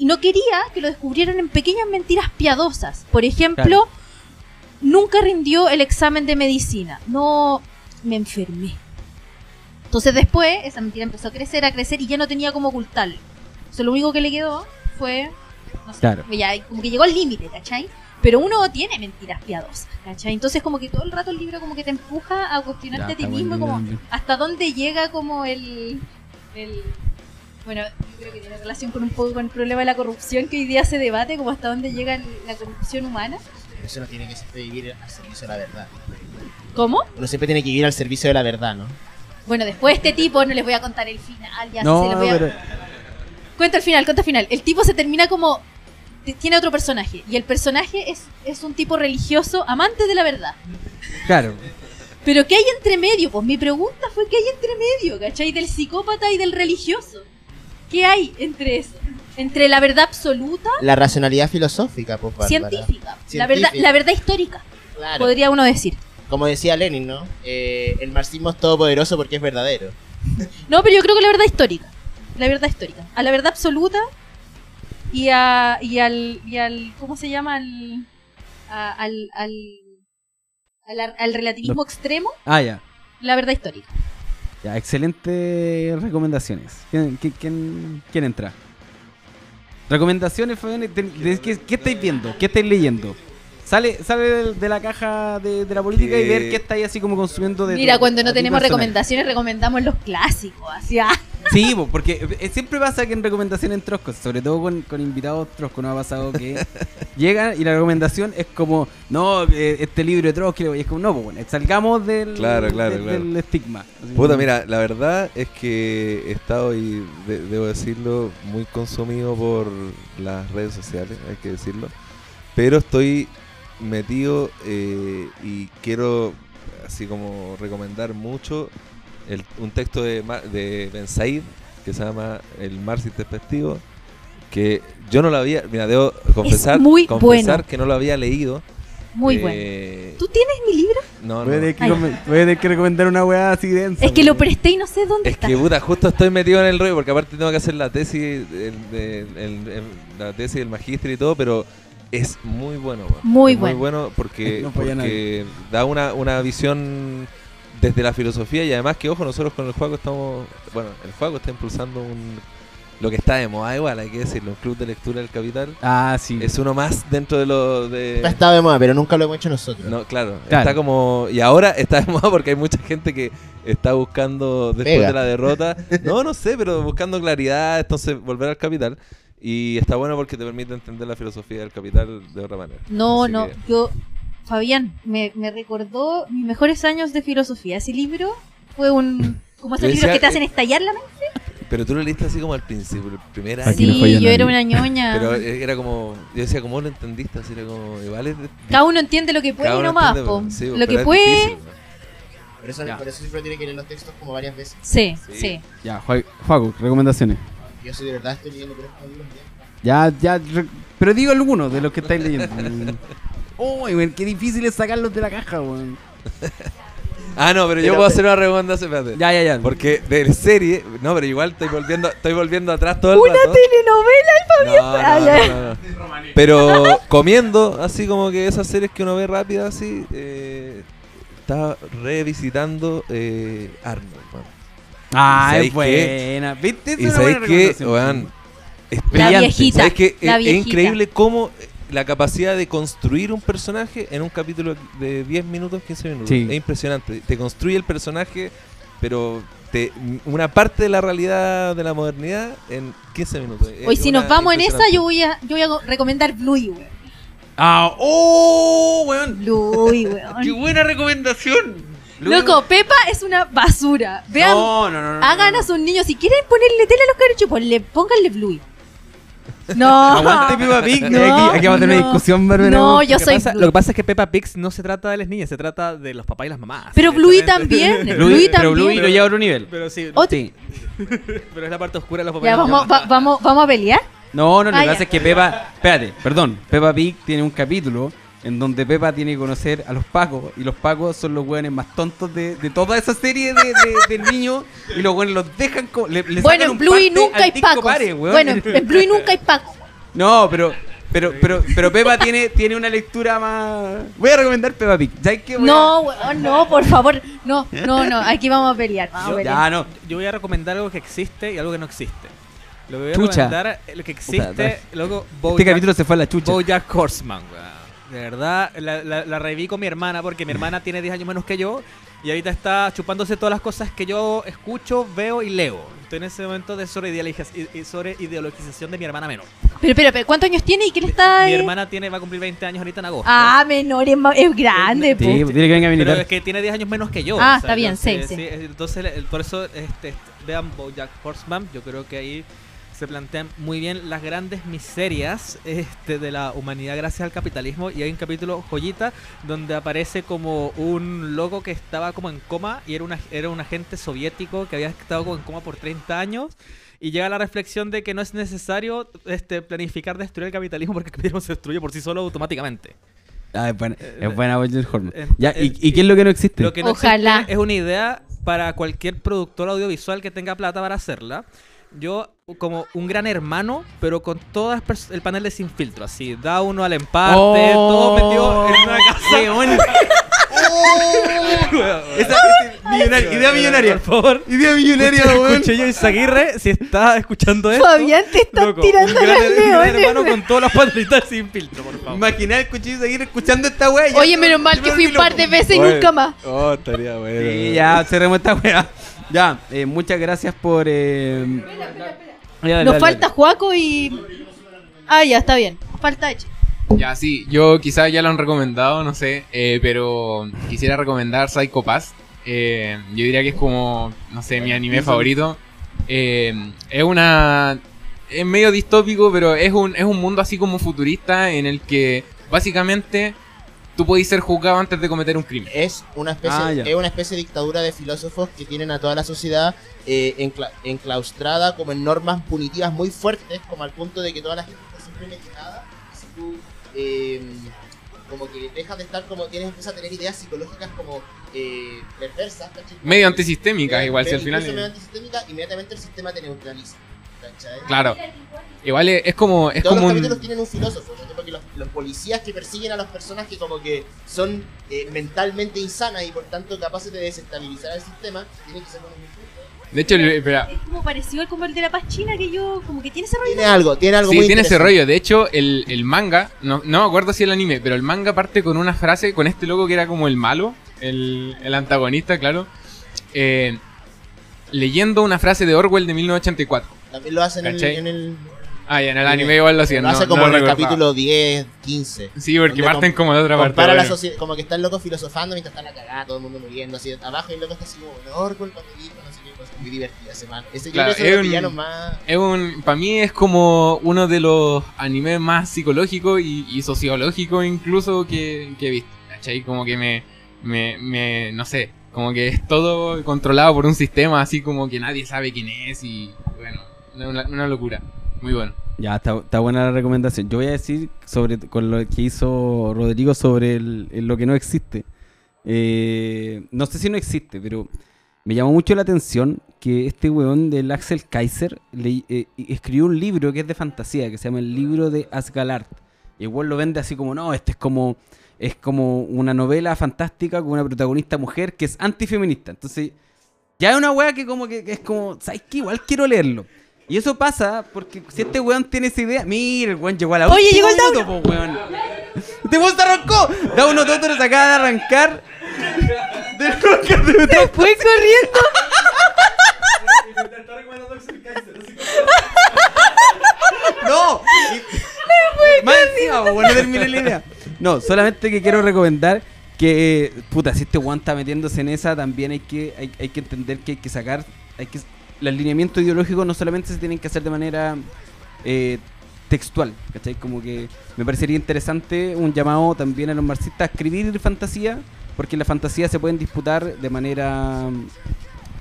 Y no quería que lo descubrieran en pequeñas mentiras piadosas. Por ejemplo, Claro. nunca rindió el examen de medicina. No, me enfermé. Entonces después esa mentira empezó a crecer, a crecer y ya no tenía cómo ocultarlo. O sea, lo único que le quedó fue... No sé, Claro. ya como que llegó al límite, ¿cachai? Pero uno tiene mentiras piadosas, ¿cachai? Entonces como que todo el rato el libro como que te empuja a cuestionarte Ya, a ti mismo como hasta dónde llega como el... el bueno, yo creo que tiene relación con un poco con el problema de la corrupción que hoy día se debate, como hasta dónde llega la corrupción humana. Pero eso no tiene que siempre vivir al servicio de la verdad. ¿Cómo? Uno siempre tiene que vivir al servicio de la verdad, ¿no? Bueno, después este tipo, no les voy a contar el final, ya No, se los voy a... pero. Cuenta el final, cuenta el final. El tipo se termina como... Tiene otro personaje. Y el personaje es, es un tipo religioso, amante de la verdad. Claro. Pero ¿qué hay entre medio? Pues mi pregunta fue ¿qué hay entre medio? ¿Cachai? Del psicópata y del religioso. ¿Qué hay entre eso? Entre la verdad absoluta, La racionalidad filosófica, pues, Bárbara. científica, la Científica. verdad, la verdad histórica, Claro. podría uno decir. Como decía Lenin, ¿no? Eh, el marxismo es todopoderoso porque es verdadero. No, pero yo creo que la verdad histórica. La verdad histórica. A la verdad absoluta, y, a, y, al, y al. ¿Cómo se llama? Al. a- al, al, al, al relativismo extremo, Ah, ya. la verdad histórica. Ya, excelentes recomendaciones. ¿Quién, quién, quién- quién entra? Recomendaciones, Fabián, de- de- ¿qué, qué estáis viendo? ¿Qué estáis leyendo? Sale, sale de, la caja de, de la política y ver qué estáis así como consumiendo de Mira, tu- cuando no tenemos personal. recomendaciones, recomendamos los clásicos. Así, ah. Sí, po, porque eh, siempre pasa que en recomendaciones en Troscos, sobre todo con, con invitados Troscos, nos ha pasado que <laughs> llegan y la recomendación es como, no, eh, este libro de Trotsky, y es como, no, pues bueno, salgamos del, Claro, claro, del, claro. del estigma. Así Puta, mira, la verdad es que he estado, y de- debo decirlo, muy consumido por las redes sociales, hay que decirlo. Pero estoy metido eh, y quiero, así como, recomendar mucho el- un texto de, de Ben Said que se llama El mar sin despectivo. Que yo no lo había, mira, debo confesar, muy confesar bueno. que no lo había leído. Muy bueno. Eh, ¿Tú tienes mi libro? No, no. voy a tener que recomendar una weá así densa. Es que lo presté y no sé dónde Es está. que puta, justo estoy metido en el rollo porque aparte tengo que hacer la tesis, el- de- el- el- la tesis del magíster y todo, pero es muy bueno. weón. Muy Es bueno. Muy bueno porque, No porque da una, una visión desde la filosofía y además que, ojo, nosotros con el juego estamos, bueno, el juego está impulsando un, lo que está de moda igual, hay que decirlo, un club de lectura del capital. Ah, sí. Es uno más dentro de lo de... Ha estado de moda, pero nunca lo hemos hecho nosotros. No, claro, Claro. está como. Y ahora está de moda porque hay mucha gente que está buscando después Pega. de la derrota. No, no sé, pero buscando claridad, entonces volver al capital. Y está bueno porque te permite entender la filosofía del capital de otra manera. No, Así no, que- yo, Fabián, me, me recordó mis mejores años de filosofía. Ese libro fue un... Como esos libros que te hacen estallar la mente. Pero tú lo leíste así como al principio, el primer año. Sí, yo era una ñoña. Pero eh, era como. Yo decía, ¿cómo lo entendiste? Así era como. Igual es. de- Cada uno entiende lo que puede cada y uno no más, entiende, po. pero- sí, Lo que puede... difícil, ¿no? Por eso, Ya. por eso siempre tiene que leer los textos como varias veces. Sí, Sí. sí. Ya, Ju- Juaco, recomendaciones. Yo soy de verdad estoy leyendo por estos libros ya. Ya, ya, re- pero digo algunos de los que estáis leyendo. <laughs> Uy, weón, qué difícil es sacarlos de la caja, weón. <laughs> Ah, no, pero yo Pero- puedo hacer una recomendación, espérate. Ya, ya, ya. Porque de serie, no, pero igual estoy volviendo, estoy volviendo atrás todo el Una rato. telenovela, el Fabián. No, Ah, no, ya. no, no, no. Pero comiendo, así como que esas series que uno ve rápidas, así, eh, estaba revisitando eh, Arnold. man. Ah, ¿Sabéis es buena. ¿Viste? Y es una sabéis que, weón, es La brillante. viejita, ¿Sabéis que la es, increíble cómo eh, la capacidad de construir un personaje en un capítulo de 10 minutos, 15 minutos? Sí. Es impresionante. Te construye el personaje, pero te, una parte de la realidad de la modernidad en 15 minutos. Es Hoy si nos vamos en esa, yo voy a, yo voy a recomendar Bluey, weón. Ah, oh, weón. Bluey, <laughs> Qué weón. buena recomendación. Loco, Pepa es una basura. Vean, No, no, no. no, hagan no. a sus niños, si quieren ponerle tela a los cabrichos, ponle, pónganle Bluey. No. Aguante Peppa Pig. No, aquí, aquí vamos a tener una no. discusión, Bárbara. No, yo lo, soy pasa, lo que pasa es que Peppa Pig no se trata de las niñas, se trata de los papás y las mamás. Pero Bluey también. <laughs> Bluey, Bluey pero Bluey también. lo lleva a otro nivel. Pero sí, Otro- Sí. <laughs> pero es la parte oscura de los papás Ya, y las vamos, mamás. va- vamos, vamos a pelear. No, no, lo Ah, que ya. pasa es que Pepa, espérate, perdón, Peppa Pig tiene un capítulo en donde Pepa tiene que conocer a los pacos y los pacos son los hueones más tontos de, de toda esa serie de, de, de niños y los hueones los dejan le, le Bueno, en Bluey parte nunca hay pacos. Pare. Bueno, en en Bluey nunca hay pacos. <laughs> No, pero pero pero pero Pepa tiene tiene una lectura más Voy a recomendar Peppa Pig. No, weón, no, por favor. No, no, no. Aquí vamos a pelear. Vamos a pelear. Ya no. Yo voy a recomendar algo que existe y algo que no existe. Lo que voy a Chucha. recomendar lo que existe, Puta, luego Este capítulo se fue a la chucha. Bojack Horseman, weón. De verdad, la, la, la reví con mi hermana porque mi hermana tiene 10 años menos que yo y ahorita está chupándose todas las cosas que yo escucho, veo y leo. Estoy en ese momento de sobre, ideologización de mi hermana menor. Pero, pero, pero, ¿cuántos años tiene y qué le está Mi eh? hermana tiene, va a cumplir 20 años ahorita en agosto. Ah, menor, es, es grande. Sí, dile que venga a Pero militar. es que tiene 10 años menos que yo. Ah, o sea, está bien, entonces, sí, sí. Entonces, el- por eso, este, vean Bojack Horseman. Yo creo que ahí se plantean muy bien las grandes miserias este, de la humanidad gracias al capitalismo. Y hay un capítulo joyita donde aparece como un loco que estaba como en coma y era, una, era un agente soviético que había estado como en coma por 30 años. Y llega a la reflexión de que no es necesario este, planificar destruir el capitalismo porque el capitalismo se destruye por sí solo automáticamente. Ah, es buena, es buena Bojack Horseman. eh, Ya, ¿y, eh, y qué es lo que no existe? Lo que no Ojalá. existe es una idea para cualquier productor audiovisual que tenga plata para hacerla. Yo como un gran hermano, pero con todo el panel de sin filtro, así, da uno al empate, todo metido en una casa. <laughs> <laughs> Esa, millonaria, idea millonaria. Por favor. Idea millonaria, weón. Escuché yo Isaguirre, si está escuchando esto. Fabián, te estás loco, tirando un gran, las un gran leones. hermano con todas las panelitas sin filtro, por favor. Imaginá el cuchillo seguir escuchando esta wea. y ya Oye, no- menos mal que fui un par de veces y nunca más. Oh, estaría bueno. Sí, ya cerremos esta wea. Ya, eh, muchas gracias por. Eh... Ya, dale, Nos dale, falta dale. Juaco y. Ah, ya, está bien. Falta Eche. Ya, sí, yo quizás ya lo han recomendado, no sé, eh, pero quisiera recomendar Psycho Pass. Eh, yo diría que es como, no sé, mi anime favorito. Eh, es una... Es medio distópico, pero es un, es un mundo así como futurista en el que básicamente tú podés ser juzgado antes de cometer un crimen. Es una especie, Ah, es una especie de dictadura de filósofos que tienen a toda la sociedad eh, encla- enclaustrada como en normas punitivas muy fuertes, como al punto de que toda la gente está siempre. Y si tú eh, como que dejas de estar como tienes empiezas a tener ideas psicológicas como eh, perversas, ¿cachai? Medio antisistémica, Eh, igual, si pero al final... medio antisistémica, inmediatamente el sistema te neutraliza. ¿cachai? Claro. Igual es, es como... Es Todos como los un... capítulos tienen un filósofo, ¿no? porque los, los policías que persiguen a las personas que como que son eh, mentalmente insanas y por tanto capaces de desestabilizar el sistema, tienen que ser con un discurso. De hecho, el- Es como parecido al como el de la paz china que yo. Como que tiene ese rollo. Tiene algo, tiene algo Sí, muy tiene ese rollo. De hecho, el, el manga, no, no me acuerdo si el anime, pero el manga parte con una frase con este loco que era como el malo, el, el antagonista, claro. eh, leyendo una frase de Orwell de 1984. También lo hacen en el, en el- Ah, ya en el anime igual lo hacían. lo no- hace no como lo en el recordaba. capítulo 10, 15. Sí, porque parten com- como de otra parte. La como que está el loco filosofando mientras está la cagada, todo el mundo muriendo así abajo y el loco está así como, no, Orwell cuando dijo, no sé qué cosa, muy divertida. Ese yo Claro, creo que es un- más... Es un, para mí es como uno de los animes más psicológicos y, y sociológicos incluso que, que he visto. ¿Cachai? Como que me, me, me, no sé, como que es todo controlado por un sistema así como que nadie sabe quién es y bueno, una, una locura. Muy bueno. Ya, está, está buena la recomendación. Yo voy a decir sobre con lo que hizo Rodrigo sobre el- el lo que no existe. Eh, no sé si no existe, pero me llamó mucho la atención que este weón del Axel Kaiser le- eh, escribió un libro que es de fantasía, que se llama el libro de Asgard. Y lo vende así como, no, este es como, es como una novela fantástica con una protagonista mujer que es antifeminista. Entonces, ya es una wea que como que, que es como, ¿sabes qué? Igual quiero leerlo. Y eso pasa porque si este weón tiene esa idea, mira, el weón llegó a la Oye, llegó el minuto, po, weón. Este weón se arrancó. Da uno Totoro se acaba de arrancar. De Metal. Fue corriendo. No. Más encima, po, weón, no terminé la idea. No, solamente que quiero recomendar que, eh, puta, si este weón está metiéndose en esa, también hay que, hay, hay que entender que hay que sacar, hay que, el alineamiento ideológico no solamente se tienen que hacer de manera eh, textual, ¿cachai? Como que me parecería interesante un llamado también a los marxistas a escribir fantasía, porque en la fantasía se pueden disputar de manera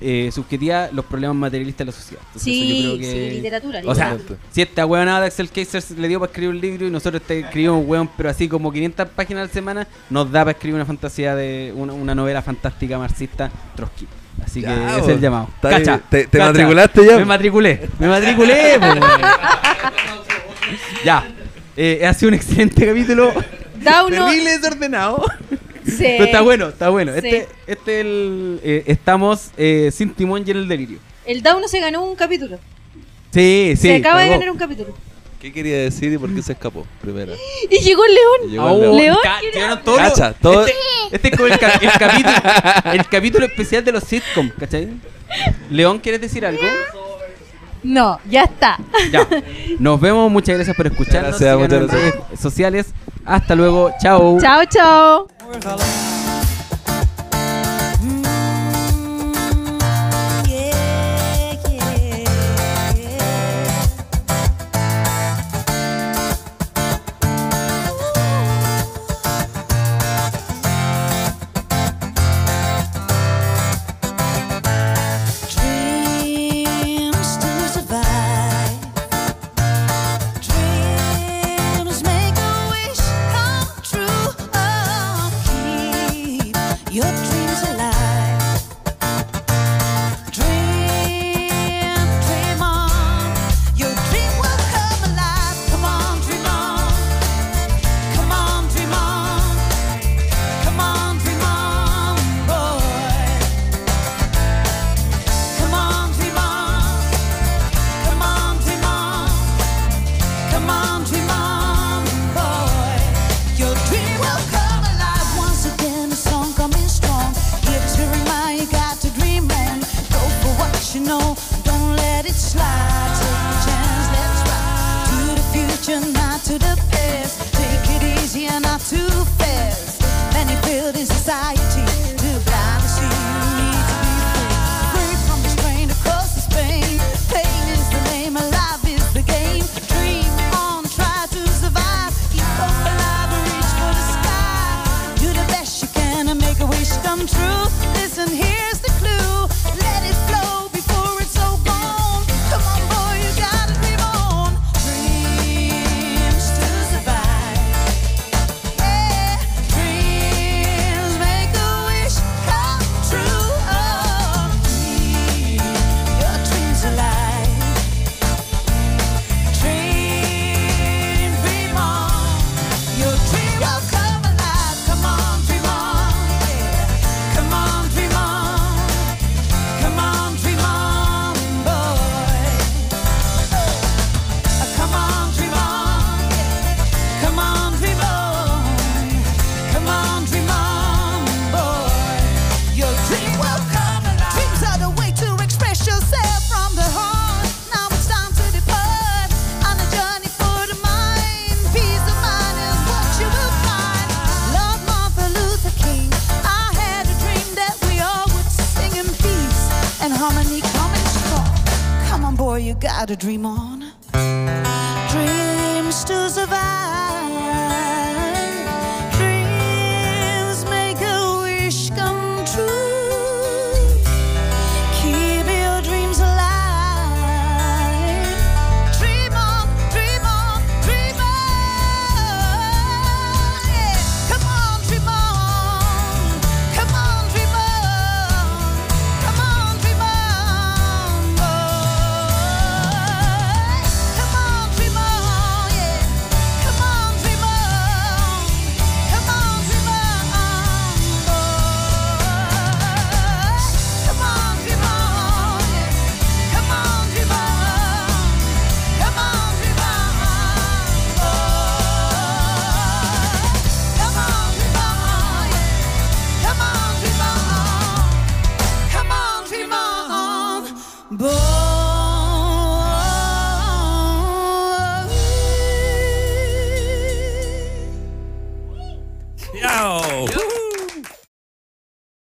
eh, subjetiva los problemas materialistas de la sociedad. Entonces, eso yo Sí, creo que- sí, literatura. o sea, si esta weonada de Axel Kaiser se le dio para escribir un libro y nosotros te escribimos un weón, pero así como 500 páginas a la semana, nos da para escribir una fantasía de una, una novela fantástica marxista Trotsky. Así que es el llamado. Está Cacha, ahí. ¿Te- te cacha. matriculaste ya? Me matriculé, me matriculé. <laughs> ya, eh, ha sido un excelente capítulo. Da uno. Terrible desordenado. Sí. Pero está bueno, está bueno. Sí. Este, este el, eh, estamos eh, sin timón y en el delirio. El Dauno se ganó un capítulo. Sí, sí. se acaba de ganar un capítulo. ¿Qué quería decir y por qué se escapó? Primero. Y llegó el león. Y llegó Ah, el león. León, ca- ¿quién llegaron todos Cacha, los- todo- Este, este es como el, ca- el capítulo, el capítulo especial de los sitcoms, ¿cachai? León, ¿quieres decir algo? No, ya está. Ya. <laughs> Nos vemos, muchas gracias por escucharnos. Gracias, muchas en gracias. redes sociales. Hasta luego. Chao. Chao, chao.